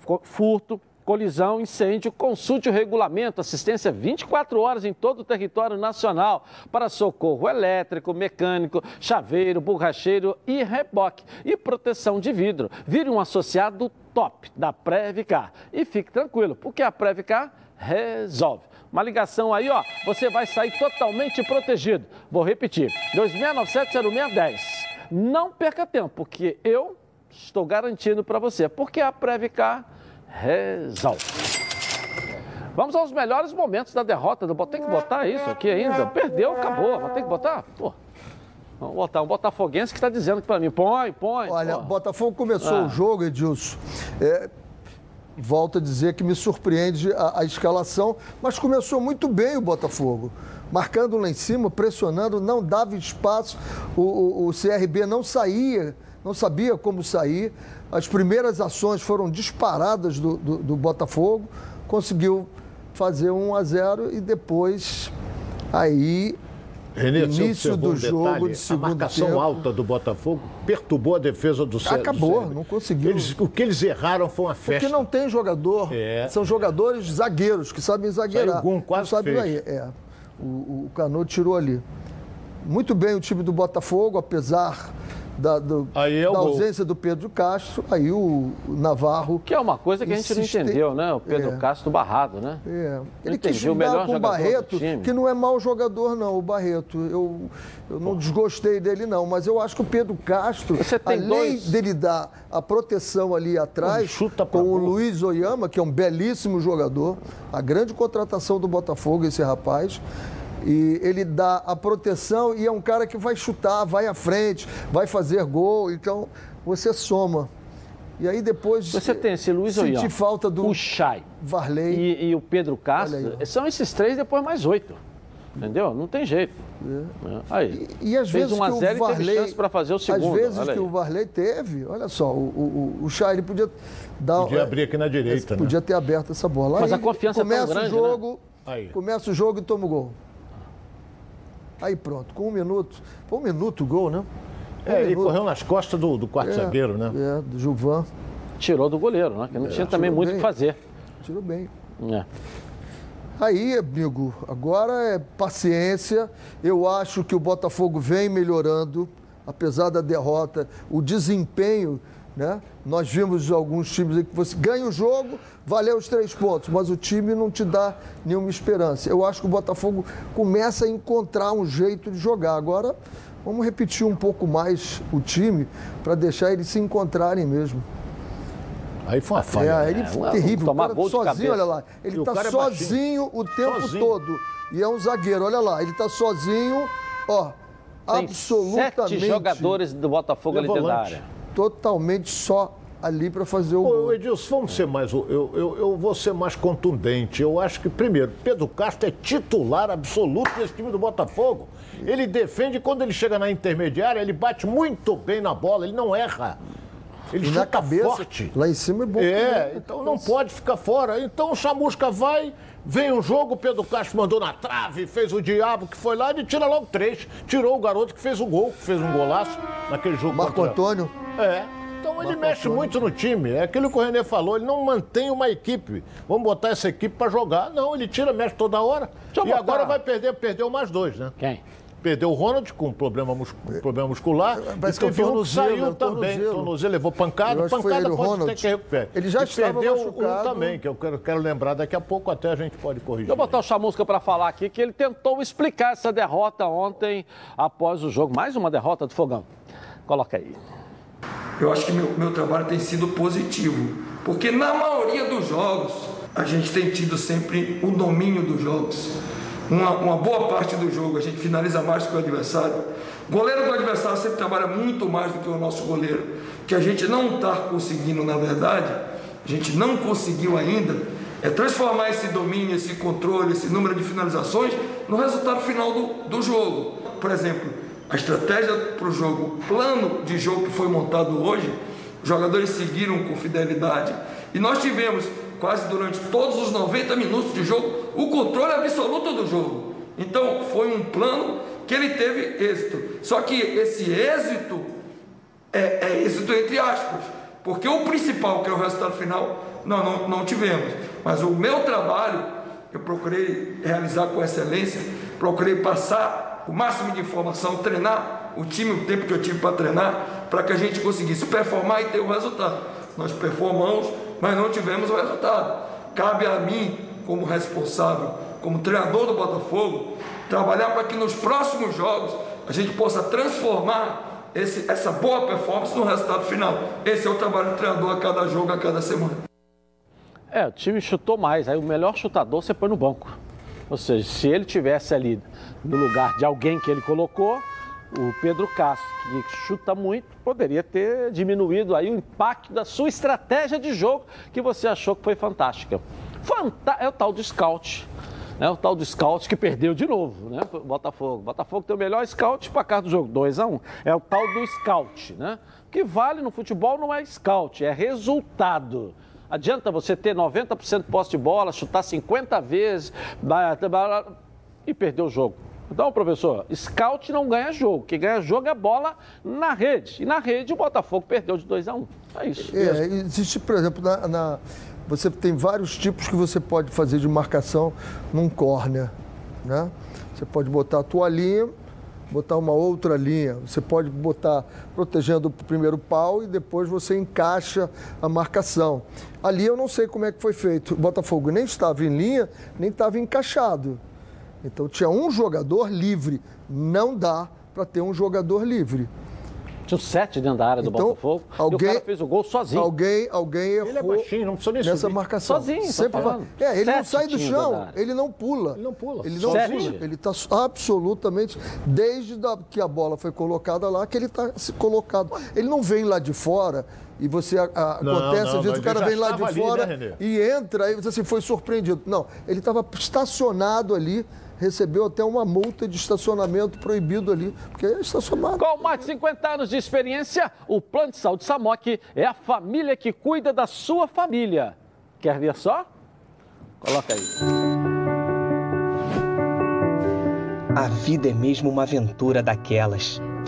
fu- furto, colisão, incêndio, consulte o regulamento, assistência 24 horas em todo o território nacional para socorro elétrico, mecânico, chaveiro, borracheiro e reboque e proteção de vidro. Vire um associado top da Previcar e fique tranquilo, porque a Previcar resolve. Uma ligação aí, ó, você vai sair totalmente protegido. Vou repetir, 2697-0610. Não perca tempo, porque eu estou garantindo para você, porque a Previcar resolve. Vamos aos melhores momentos da derrota do Botafogo. Tem que botar isso aqui ainda. Perdeu, acabou. Vai ter que botar? Pô. Vamos botar um botafoguense que está dizendo para mim, põe, põe. Olha, pô. o Botafogo começou Ah. o jogo, Edilson. É, volto a dizer que me surpreende a, a escalação, mas começou muito bem o Botafogo. Marcando lá em cima, pressionando, não dava espaço. O, o- o CRB não saía, não sabia como sair. As primeiras ações foram disparadas do, do- do Botafogo. Conseguiu fazer 1 a 0 e depois aí Renê, Início do jogo detalhe? de segundo A marcação tempo. alta do Botafogo perturbou a defesa do do Acabou, CRB. não conseguiu. Eles- o que eles erraram foi uma festa. Porque não tem jogador. É. São jogadores zagueiros que sabem zagueirar. Saiu Gum, quase não sabe fez. É. O, o Cano tirou ali. Muito bem o time do Botafogo, apesar da, do- é o da ausência do Pedro Castro. Aí o, o Navarro. Que é uma coisa que a gente não insiste- entendeu, né? O Pedro É. Castro barrado, né? É. Ele quis o melhor com o Barreto, que não é mau jogador, não, o Barreto. Eu, eu não desgostei dele, não, mas eu acho que o Pedro Castro, Você tem além dois- dele dar a proteção ali atrás, chuta com o gol. Luiz Oyama, que é um belíssimo jogador, a grande contratação do Botafogo, esse rapaz. E ele dá a proteção e é um cara que vai chutar, vai à frente, vai fazer gol. Então, você soma. E aí depois. Você tem esse Luiz Senti falta do o Chay Varley. e, e o Pedro Castro. Aí. São esses três, depois mais oito. Entendeu? Não tem jeito. É. Aí. E, e às Fez vezes 1 a que o 0 e teve Varley, chance para fazer o segundo. Às vezes olha que aí. o Varley teve, olha só, o, o, o Chay, ele podia dar... Podia abrir aqui na direita, né? Podia ter aberto essa bola. Mas Aí a confiança é tão começa grande, o jogo, Aí. começa o jogo e toma o gol. Aí pronto, com um minuto. Foi um minuto o gol, né? Um É, ele correu nas costas do, do quarto É, zagueiro, né? É, do Gilvan. Tirou do goleiro, né? Que não tinha também muito o que fazer. Tirou bem. É. Aí, amigo, agora é paciência. Eu acho que o Botafogo vem melhorando, apesar da derrota, o desempenho, né? Nós vimos alguns times aí que você ganha o jogo, valeu os três pontos, mas o time não te dá nenhuma esperança. Eu acho que o Botafogo começa a encontrar um jeito de jogar. Agora, vamos repetir um pouco mais o time para deixar eles se encontrarem mesmo. Aí foi uma falha. É, ele foi não, terrível. O tomar cara gol de sozinho, cabeça. olha lá. Ele o tá cara é sozinho o tempo Sozinho. todo. E é um zagueiro, olha lá. Ele tá sozinho, ó, Tem absolutamente. sete jogadores do Botafogo ali dentro da área. Totalmente só ali para fazer o Ô. Edilson, vamos ser mais. Eu, eu, eu vou ser mais contundente. Eu acho que, primeiro, Pedro Castro é titular absoluto desse time do Botafogo. Ele defende quando ele chega na intermediária, ele bate muito bem na bola, ele não erra. Ele E chuta na cabeça, forte. lá em cima é bom. É, também. então não pode ficar fora. Então o Chamusca vai, vem um jogo, o Pedro Castro mandou na trave, fez o diabo que foi lá, ele tira logo três. Tirou o garoto que fez o gol, que fez um golaço naquele jogo. Marco contra- Antônio. É. Então ele Marco mexe Antônio. muito no time. É aquilo que o Renê falou, ele não mantém uma equipe. Vamos botar essa equipe pra jogar. Não, ele tira, mexe toda hora. Deixa e botar- agora vai perder, perdeu mais dois, né? Quem? Perdeu o Ronald com problema, mus- problema muscular. Parece e que é o teve um que é saiu o também. tornozelo. Levou pancada. Pancada ele, o pode Ronald. ter que recuperar. Ele já e estava perdeu machucado. um também, que eu quero, quero lembrar daqui a pouco, até a gente pode corrigir. Deixa eu botar o Chamusca para falar aqui que ele tentou explicar essa derrota ontem após o jogo. Mais uma derrota do Fogão. Coloca aí. Eu acho que meu, meu trabalho tem sido positivo, porque na maioria dos jogos a gente tem tido sempre o domínio dos jogos. Uma, uma boa parte do jogo a gente finaliza mais que o adversário. O goleiro do adversário sempre trabalha muito mais do que o nosso goleiro, que a gente não está conseguindo, na verdade, a gente não conseguiu ainda, é transformar esse domínio, esse controle, esse número de finalizações no resultado final do, do jogo. Por exemplo, a estratégia para o jogo, o plano de jogo que foi montado hoje, os jogadores seguiram com fidelidade. E nós tivemos, quase durante todos os 90 minutos de jogo, o controle absoluto do jogo. Então, foi um plano que ele teve êxito. Só que esse êxito é, é êxito entre aspas, porque o principal, que é o resultado final, não, não, não tivemos. Mas o meu trabalho, eu procurei realizar com excelência, procurei passar o máximo de informação, treinar o time, o tempo que eu tive para treinar, para que a gente conseguisse performar e ter o resultado. Nós performamos, mas não tivemos o resultado. Cabe a mim, como responsável, como treinador do Botafogo, trabalhar para que nos próximos jogos a gente possa transformar esse, essa boa performance no resultado final. Esse é o trabalho do treinador a cada jogo, a cada semana. É, o time chutou mais. Aí o melhor chutador você põe no banco. Ou seja, se ele tivesse ali no lugar de alguém que ele colocou, o Pedro Castro, que chuta muito, poderia ter diminuído aí o impacto da sua estratégia de jogo que você achou que foi fantástica. Fanta é o tal do scout. Né, o tal do scout que perdeu de novo, né? Botafogo. Botafogo tem o melhor scout para cá do jogo, 2 a 1 um. É o tal do scout, né? O que vale no futebol não é scout, é resultado. Adianta você ter 90% de posse de bola, chutar 50 vezes e perder o jogo. Então, professor, scout não ganha jogo. Quem ganha jogo é bola na rede. E na rede o Botafogo perdeu de 2 a 1 um. É isso. É, existe, por exemplo, na, na- você tem vários tipos que você pode fazer de marcação num corner, né? Você pode botar a tua linha, botar uma outra linha. Você pode botar protegendo o primeiro pau e depois você encaixa a marcação. Ali eu não sei como é que foi feito. O Botafogo nem estava em linha, nem estava encaixado. Então tinha um jogador livre. Não dá para ter um jogador livre. Tinha sete dentro da área do Então, Botafogo. E o alguém- cara fez o gol sozinho. Alguém, alguém errou Ele é baixinho, não precisa nem nessa subir. marcação. Sozinho, tô Sempre falando. vai- É, ele não Sete sai do chão, ele não pula. Ele não pula. Ele não Sete. pula. Ele está absolutamente, desde da- que a bola foi colocada lá, que ele está colocado. Ele não vem lá de fora e você a- a- Não, acontece, não, às vezes não, o cara vem lá de ali, fora né, e entra, aí você assim, foi surpreendido. Não, ele estava estacionado ali, recebeu até uma multa de estacionamento proibido ali, porque é estacionado. Com mais de 50 anos de experiência, o Plano de Saúde Samok é a família que cuida da sua família. Quer ver só? Coloca aí. A vida é mesmo uma aventura daquelas.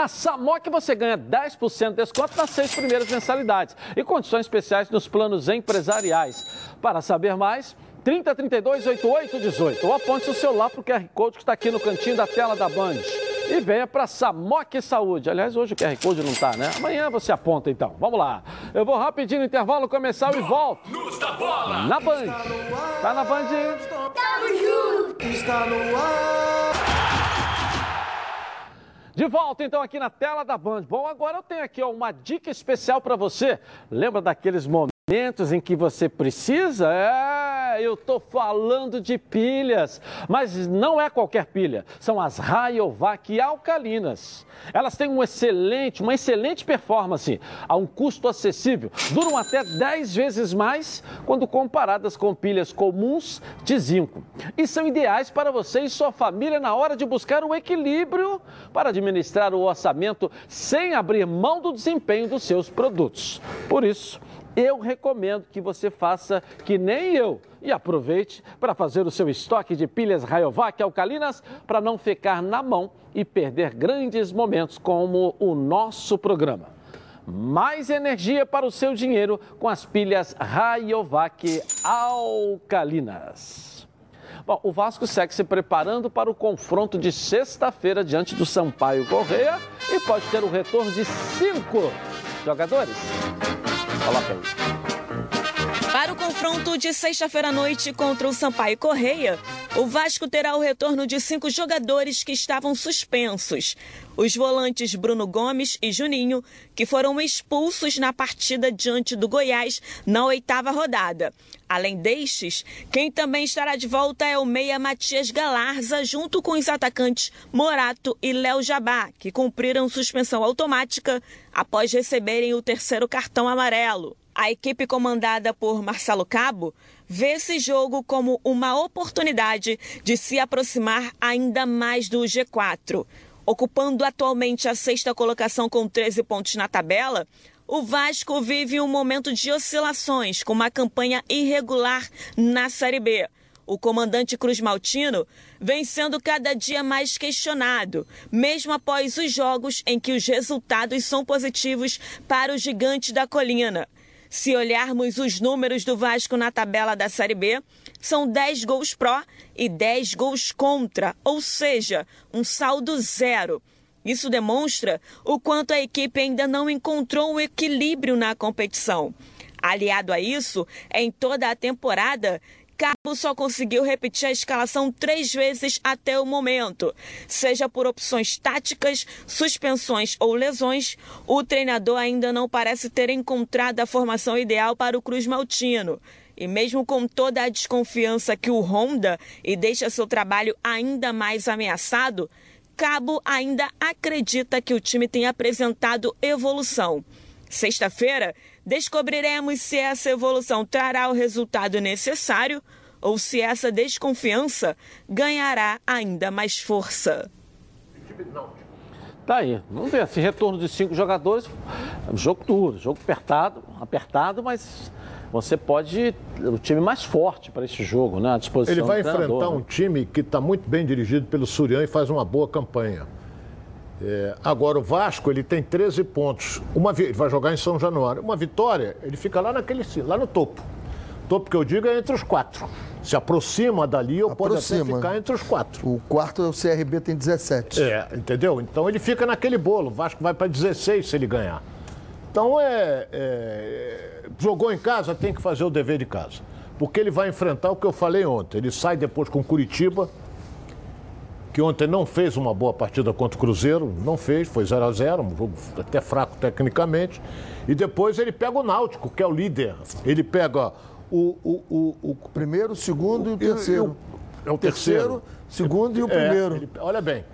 Na Samok você ganha 10% de desconto nas seis primeiras mensalidades e condições especiais nos planos empresariais. Para saber mais, 3032 8818 ou aponte seu celular para o QR Code que está aqui no cantinho da tela da Band. E venha para Samok Saúde. Aliás, hoje o QR Code não está, né? Amanhã você aponta então. Vamos lá. Eu vou rapidinho no intervalo comercial e volto. Na Band. Tá na Band? Está no ar. De volta então aqui na tela da Band. Bom, agora eu tenho aqui ó, uma dica especial para você. Lembra daqueles momentos em que você precisa? É, eu tô falando de pilhas, mas não é qualquer pilha. São as Rayovac alcalinas. Elas têm um excelente, uma excelente performance a um custo acessível. Duram até 10 vezes mais quando comparadas com pilhas comuns de zinco. E são ideais para você e sua família na hora de buscar o equilíbrio para administrar o orçamento sem abrir mão do desempenho dos seus produtos. Por isso, eu recomendo que você faça que nem eu e aproveite para fazer o seu estoque de pilhas Rayovac alcalinas para não ficar na mão e perder grandes momentos como o nosso programa. Mais energia para o seu dinheiro com as pilhas Rayovac alcalinas. Bom, o Vasco segue se preparando para o confronto de sexta-feira diante do Sampaio Correia e pode ter o retorno de cinco jogadores. Coloca aí. Confronto de sexta-feira à noite contra o Sampaio Correia, o Vasco terá o retorno de cinco jogadores que estavam suspensos. Os volantes Bruno Gomes e Juninho, que foram expulsos na partida diante do Goiás na oitava rodada. Além destes, quem também estará de volta é o meia Matias Galarza, junto com os atacantes Morato e Léo Jabá, que cumpriram suspensão automática após receberem o terceiro cartão amarelo. A equipe comandada por Marcelo Cabo vê esse jogo como uma oportunidade de se aproximar ainda mais do G4. Ocupando atualmente a sexta colocação com 13 pontos na tabela, o Vasco vive um momento de oscilações com uma campanha irregular na Série B. O comandante Cruz Maltino vem sendo cada dia mais questionado, mesmo após os jogos em que os resultados são positivos para o gigante da colina. Se olharmos os números do Vasco na tabela da Série B, são 10 gols pró e 10 gols contra, ou seja, um saldo zero. Isso demonstra o quanto a equipe ainda não encontrou um equilíbrio na competição. Aliado a isso, em toda a temporada, Cabo só conseguiu repetir a escalação três vezes até o momento. Seja por opções táticas, suspensões ou lesões, o treinador ainda não parece ter encontrado a formação ideal para o Cruz Maltino. E mesmo com toda a desconfiança que o Honda e deixa seu trabalho ainda mais ameaçado, Cabo ainda acredita que o time tem apresentado evolução. Sexta-feira, descobriremos se essa evolução trará o resultado necessário ou se essa desconfiança ganhará ainda mais força. Tá aí. Vamos ver. Esse retorno de cinco jogadores, jogo duro, jogo apertado, apertado, mas você pode. O time mais forte para esse jogo, né? À disposição Ele vai do treinador, enfrentar né? um time que está muito bem dirigido pelo Surian e faz uma boa campanha. É, agora, o Vasco, ele tem 13 pontos. Uma, ele vai jogar em São Januário. Uma vitória, ele fica lá, naquele, lá no topo. Topo que eu digo é entre os quatro. Se aproxima dali ou pode até Aproxima. ficar entre os quatro. O quarto é o CRB, tem 17. É, entendeu? Então ele fica naquele bolo. O Vasco vai para 16 se ele ganhar. Então é, é, Jogou em casa, tem que fazer o dever de casa. Porque ele vai enfrentar o que eu falei ontem. Ele sai depois com Curitiba, que ontem não fez uma boa partida contra o Cruzeiro, não fez, foi 0 a 0 um jogo até fraco tecnicamente. E depois ele pega o Náutico, que é o líder. Ele pega o. o, o, o primeiro, o segundo e o e terceiro. é o terceiro. segundo e o É, primeiro. ele- olha bem.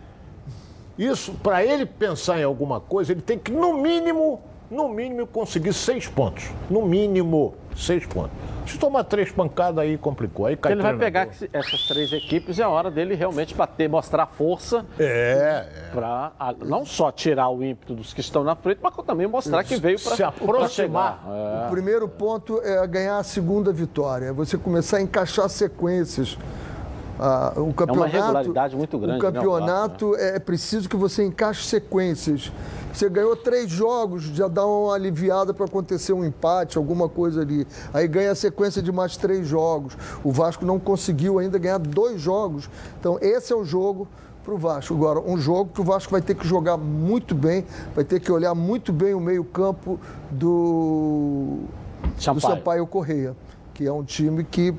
Isso, para ele pensar em alguma coisa, ele tem que, no mínimo, no mínimo, conseguir seis pontos. No mínimo, seis pontos. Se tomar três pancadas, aí complicou. Aí cai Ele vai pegar essas três equipes e é hora dele realmente bater, mostrar força. É, Para não só tirar o ímpeto dos que estão na frente, mas também mostrar que veio para Se aproximar. O primeiro ponto é ganhar a segunda vitória. É você começar a encaixar sequências. Ah, o campeonato, regularidade muito grande, O né, campeonato é preciso que você encaixe sequências. Você ganhou três jogos, já dá uma aliviada para acontecer um empate, alguma coisa ali. Aí ganha a sequência de mais três jogos. O Vasco não conseguiu ainda ganhar dois jogos. Então, esse é o jogo para o Vasco. Agora, um jogo que o Vasco vai ter que jogar muito bem, vai ter que olhar muito bem o meio-campo do, do. Sampaio Correia, que é um time que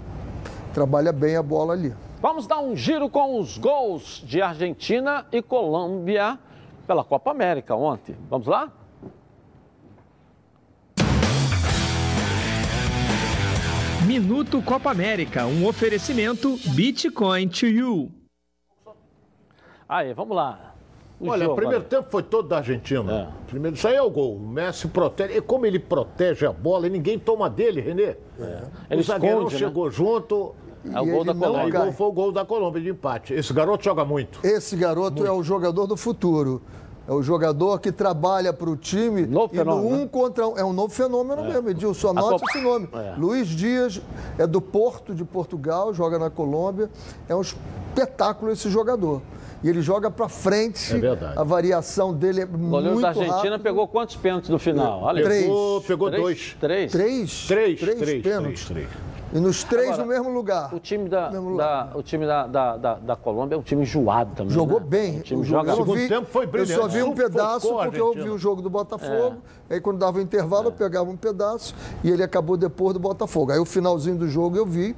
trabalha bem a bola ali. Vamos dar um giro com os gols de Argentina e Colômbia pela Copa América ontem. Vamos lá? Minuto Copa América, um oferecimento Bitcoin to you. Aí, vamos lá. O Olha, o primeiro tempo foi todo da Argentina. Primeiro, isso aí é o gol. O Messi protege. E como ele protege a bola e ninguém toma dele, Renê. Ele o zagueirão esconde, né? chegou junto. É o gol da Colômbia. gol foi o gol da Colômbia de empate. Esse garoto joga muito. Esse garoto é o jogador do futuro. É o jogador que trabalha para o time Novo e no fenômeno, um contra um. É um novo fenômeno mesmo, Edilson. Anote Copa- esse nome. É. Luiz Dias é do Porto de Portugal, joga na Colômbia. É um espetáculo esse jogador. E ele joga para frente. É verdade. A variação dele é O muito da Argentina rápido. pegou quantos pênaltis no final? Olha Três. Pegou, pegou Três? dois. Três? Três, Três, três, três, pênaltis. três, três. E nos três Agora, no mesmo lugar. O time da, Mesmo da- o time da, da, da, da Colômbia é um time enjoado também. Jogou né? bem. O time O joga Segundo vi- tempo foi brilhante. Eu só vi um pedaço a porque eu vi o jogo do Botafogo. Aí quando dava o intervalo, eu pegava um pedaço e ele acabou depois do Botafogo. Aí o finalzinho do jogo eu vi.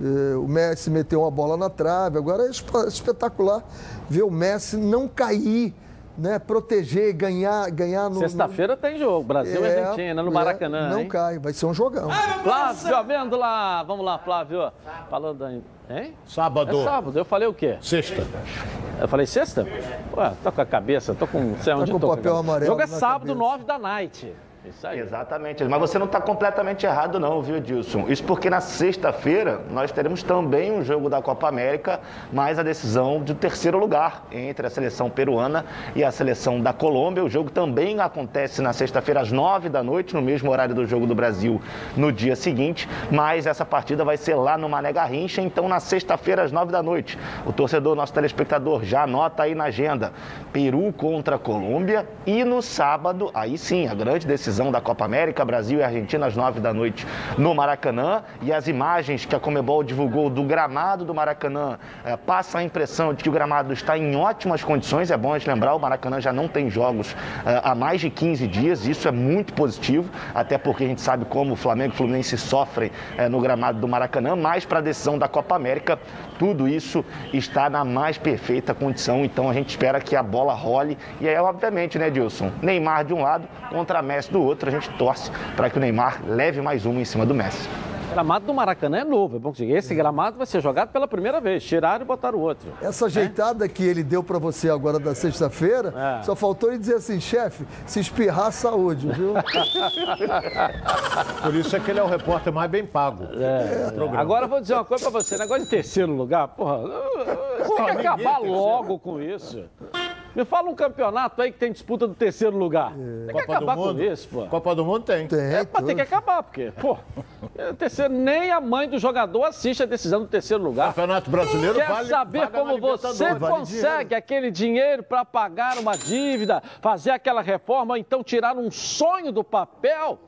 eh, o Messi meteu uma bola na trave. Agora é esp- espetacular ver o Messi não cair, né? Proteger, ganhar, ganhar no. Sexta-feira tem jogo, Brasil e É, Argentina, no é, Maracanã. Não hein? cai, vai ser um jogão. Flávio Amêndola, vamos lá, Flávio. Falando aí. Hein? Sábado. É sábado, eu falei o quê? Sexta. Eu falei sexta? Ué, tô com a cabeça, tô com. Sei onde com tô papel amarelo O jogo é sábado, cabeça. 9 da night. Isso aí. Exatamente, mas você não está completamente errado não, viu, Dilson? Isso porque na sexta-feira nós teremos também um jogo da Copa América, mais a decisão do terceiro lugar entre a seleção peruana e a seleção da Colômbia. O jogo também acontece na sexta-feira às nove da noite, no mesmo horário do jogo do Brasil no dia seguinte, mas essa partida vai ser lá no Mané Garrincha, então na sexta-feira às nove da noite. O torcedor, nosso telespectador, já anota aí na agenda, Peru contra Colômbia e no sábado, aí sim, a grande decisão da Copa América, Brasil e Argentina às nove da noite no Maracanã. E as imagens que a Comebol divulgou do gramado do Maracanã eh, passa a impressão de que o gramado está em ótimas condições. É bom a gente lembrar, o Maracanã já não tem jogos eh, há mais de 15 dias, isso é muito positivo, até porque a gente sabe como o Flamengo e o Fluminense sofrem eh, no gramado do Maracanã, mas para a decisão da Copa América, tudo isso está na mais perfeita condição, então a gente espera que a bola role. E aí, obviamente, né, Dilson? Neymar de um lado contra Messi do outro, a gente torce para que o Neymar leve mais uma em cima do Messi. O gramado do Maracanã é novo, é bom que diga. Esse gramado vai ser jogado pela primeira vez. Tiraram e botaram o outro. Essa ajeitada que ele deu pra você agora da sexta-feira, É. só faltou ele dizer assim, chefe, se espirrar, saúde, viu? Por isso é que ele é o repórter mais bem pago. É. Agora eu vou dizer uma coisa pra você. Negócio de terceiro lugar, porra. Você tem que acabar logo com isso. Me fala um campeonato aí que tem disputa do terceiro lugar. Tem que acabar com isso, pô. Copa do Mundo tem. Tem, É, mas tem que acabar, porque, pô, é, terceiro, nem a mãe do jogador assiste a decisão do terceiro lugar. Campeonato Brasileiro Quer vale- saber como você. Vale consegue aquele dinheiro para pagar uma dívida, fazer aquela reforma, ou então tirar um sonho do papel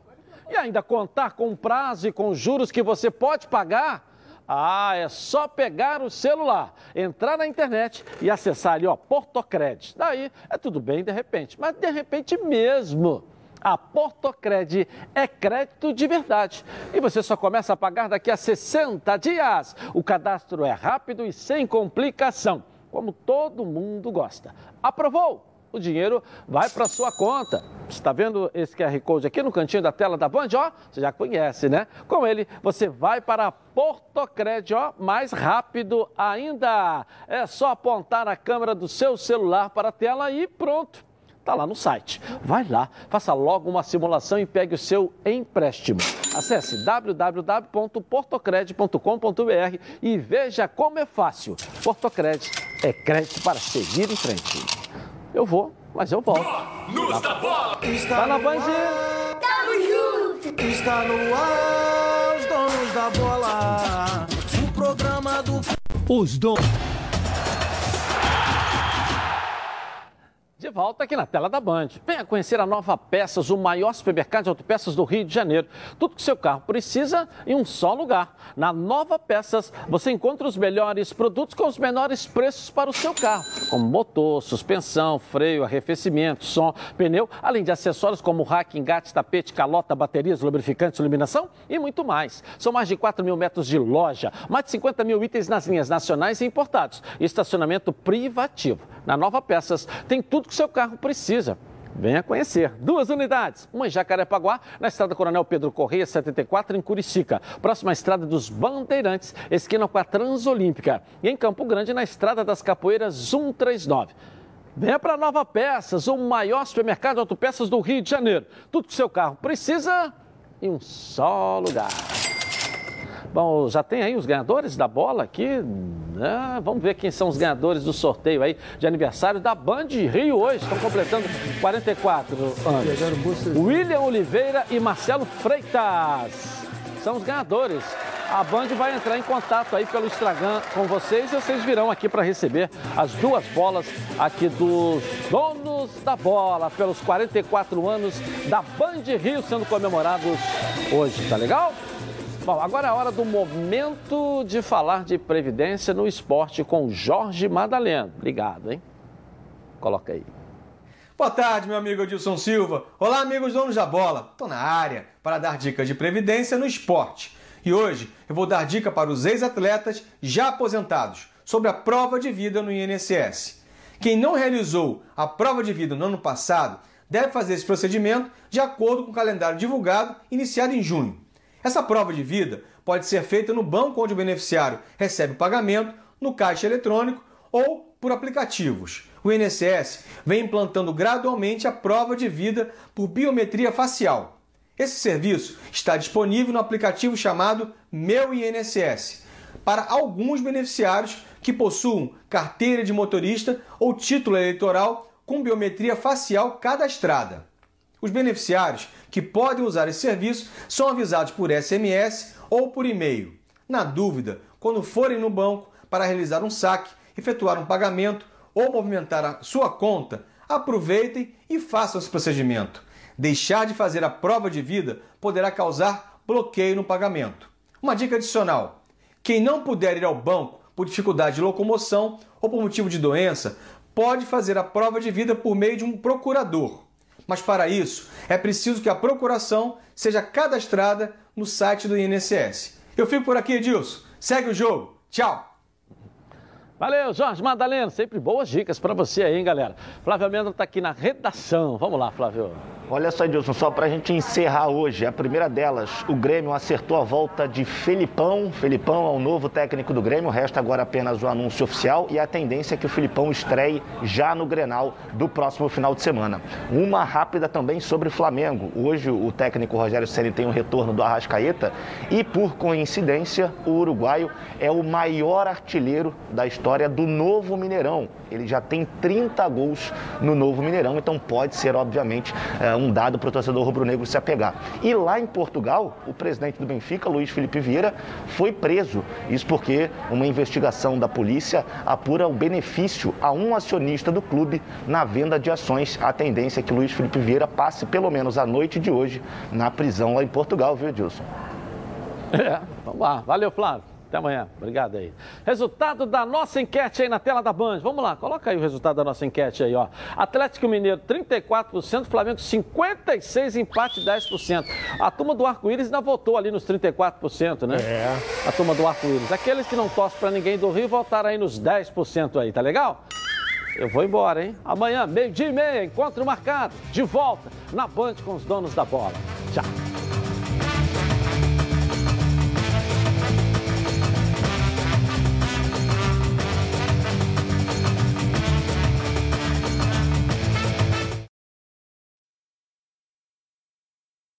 e ainda contar com prazo e com juros que você pode pagar? Ah, é só pegar o celular, entrar na internet e acessar ali, ó, Portocred. Daí é tudo bem de repente, mas de repente mesmo. A Portocred é crédito de verdade. E você só começa a pagar daqui a 60 dias. O cadastro é rápido e sem complicação, como todo mundo gosta. Aprovou? O dinheiro vai para sua conta. Está vendo esse QR Code aqui no cantinho da tela da Band? Ó, você já conhece, né? Com ele, você vai para Portocred, ó, mais rápido ainda. É só apontar a câmera do seu celular para a tela e pronto. Está lá no site. Vai lá, faça logo uma simulação e pegue o seu empréstimo. Acesse www.portocred.com.br e veja como é fácil. Portocred é crédito para seguir em frente. Eu vou, mas eu volto. Tá na Band. Está no ar, os donos da bola. O programa do Os donos. De volta aqui na tela da Band. Venha conhecer a Nova Peças, o maior supermercado de autopeças do Rio de Janeiro. Tudo que seu carro precisa em um só lugar. Na Nova Peças, você encontra os melhores produtos com os menores preços para o seu carro, como motor, suspensão, freio, arrefecimento, som, pneu, além de acessórios como rack, engate, tapete, calota, baterias, lubrificantes, iluminação e muito mais. São mais de 4 mil metros de loja, mais de 50 mil itens nas linhas nacionais e importados, e estacionamento privativo. Na Nova Peças, tem tudo que seu carro precisa. Venha conhecer. Duas unidades. Uma em Jacarepaguá, na estrada Coronel Pedro Correia, 74, em Curicica. Próxima à estrada dos Bandeirantes, esquina com a Transolímpica. E em Campo Grande, na estrada das Capoeiras, 139. Venha para Nova Peças, o maior supermercado de autopeças do Rio de Janeiro. Tudo que seu carro precisa em um só lugar. Bom, já tem aí os ganhadores da bola aqui. né? vamos ver quem são os ganhadores do sorteio aí de aniversário da Band Rio hoje. Estão completando 44 anos. William Oliveira e Marcelo Freitas são os ganhadores. A Band vai entrar em contato aí pelo Instagram com vocês e vocês virão aqui para receber as duas bolas aqui dos donos da bola pelos 44 anos da Band Rio sendo comemorados hoje, tá legal? Bom, agora é a hora do momento de falar de previdência no esporte com Jorge Madalena. Obrigado, hein? Coloca aí. Boa tarde, meu amigo Edilson Silva. Olá, amigos donos da bola. Estou na área para dar dicas de previdência no esporte. E hoje eu vou dar dica para os ex-atletas já aposentados sobre a prova de vida no INSS. Quem não realizou a prova de vida no ano passado deve fazer esse procedimento de acordo com o calendário divulgado iniciado em junho. Essa prova de vida pode ser feita no banco onde o beneficiário recebe o pagamento, no caixa eletrônico ou por aplicativos. O INSS vem implantando gradualmente a prova de vida por biometria facial. Esse serviço está disponível no aplicativo chamado Meu INSS para alguns beneficiários que possuam carteira de motorista ou título eleitoral com biometria facial cadastrada. Os beneficiários que podem usar esse serviço são avisados por SMS ou por e-mail. Na dúvida, quando forem no banco para realizar um saque, efetuar um pagamento ou movimentar a sua conta, aproveitem e façam esse procedimento. Deixar de fazer a prova de vida poderá causar bloqueio no pagamento. Uma dica adicional: quem não puder ir ao banco por dificuldade de locomoção ou por motivo de doença, pode fazer a prova de vida por meio de um procurador. Mas para isso, é preciso que a procuração seja cadastrada no site do INSS. Eu fico por aqui, Edilson. Segue o jogo. Tchau! Valeu, Jorge Madalena. Sempre boas dicas para você aí, hein, galera. Flávio Amenda está aqui na redação. Vamos lá, Flávio. Olha só, Edilson, só para a gente encerrar hoje, a primeira delas, o Grêmio acertou a volta de Felipão. Felipão é o novo técnico do Grêmio, resta agora apenas o anúncio oficial e a tendência é que o Felipão estreie já no Grenal do próximo final de semana. Uma rápida também sobre o Flamengo. Hoje o técnico Rogério Ceni tem o retorno do Arrascaeta e, por coincidência, o uruguaio é o maior artilheiro da história do novo Mineirão. Ele já tem 30 gols no novo Mineirão, então pode ser, obviamente, é, um dado para o torcedor rubro-negro se apegar. E lá em Portugal, o presidente do Benfica, Luiz Felipe Vieira, foi preso. Isso porque uma investigação da polícia apura o benefício a um acionista do clube na venda de ações. A tendência é que Luiz Felipe Vieira passe pelo menos a noite de hoje na prisão lá em Portugal, viu, Edilson? É, vamos lá. Valeu, Flávio. Até amanhã. Obrigado aí. Resultado da nossa enquete aí na tela da Band. Vamos lá, coloca aí o resultado da nossa enquete aí, ó. Atlético Mineiro, 34%, Flamengo, 56%, empate 10%. A turma do Arco-Íris ainda votou ali nos 34%, né? É. A turma do Arco-Íris. Aqueles que não torcem pra ninguém do Rio votaram aí nos 10% aí, tá legal? Eu vou embora, hein? Amanhã, meio-dia e meia, encontro marcado, de volta na Band com os donos da bola. Tchau.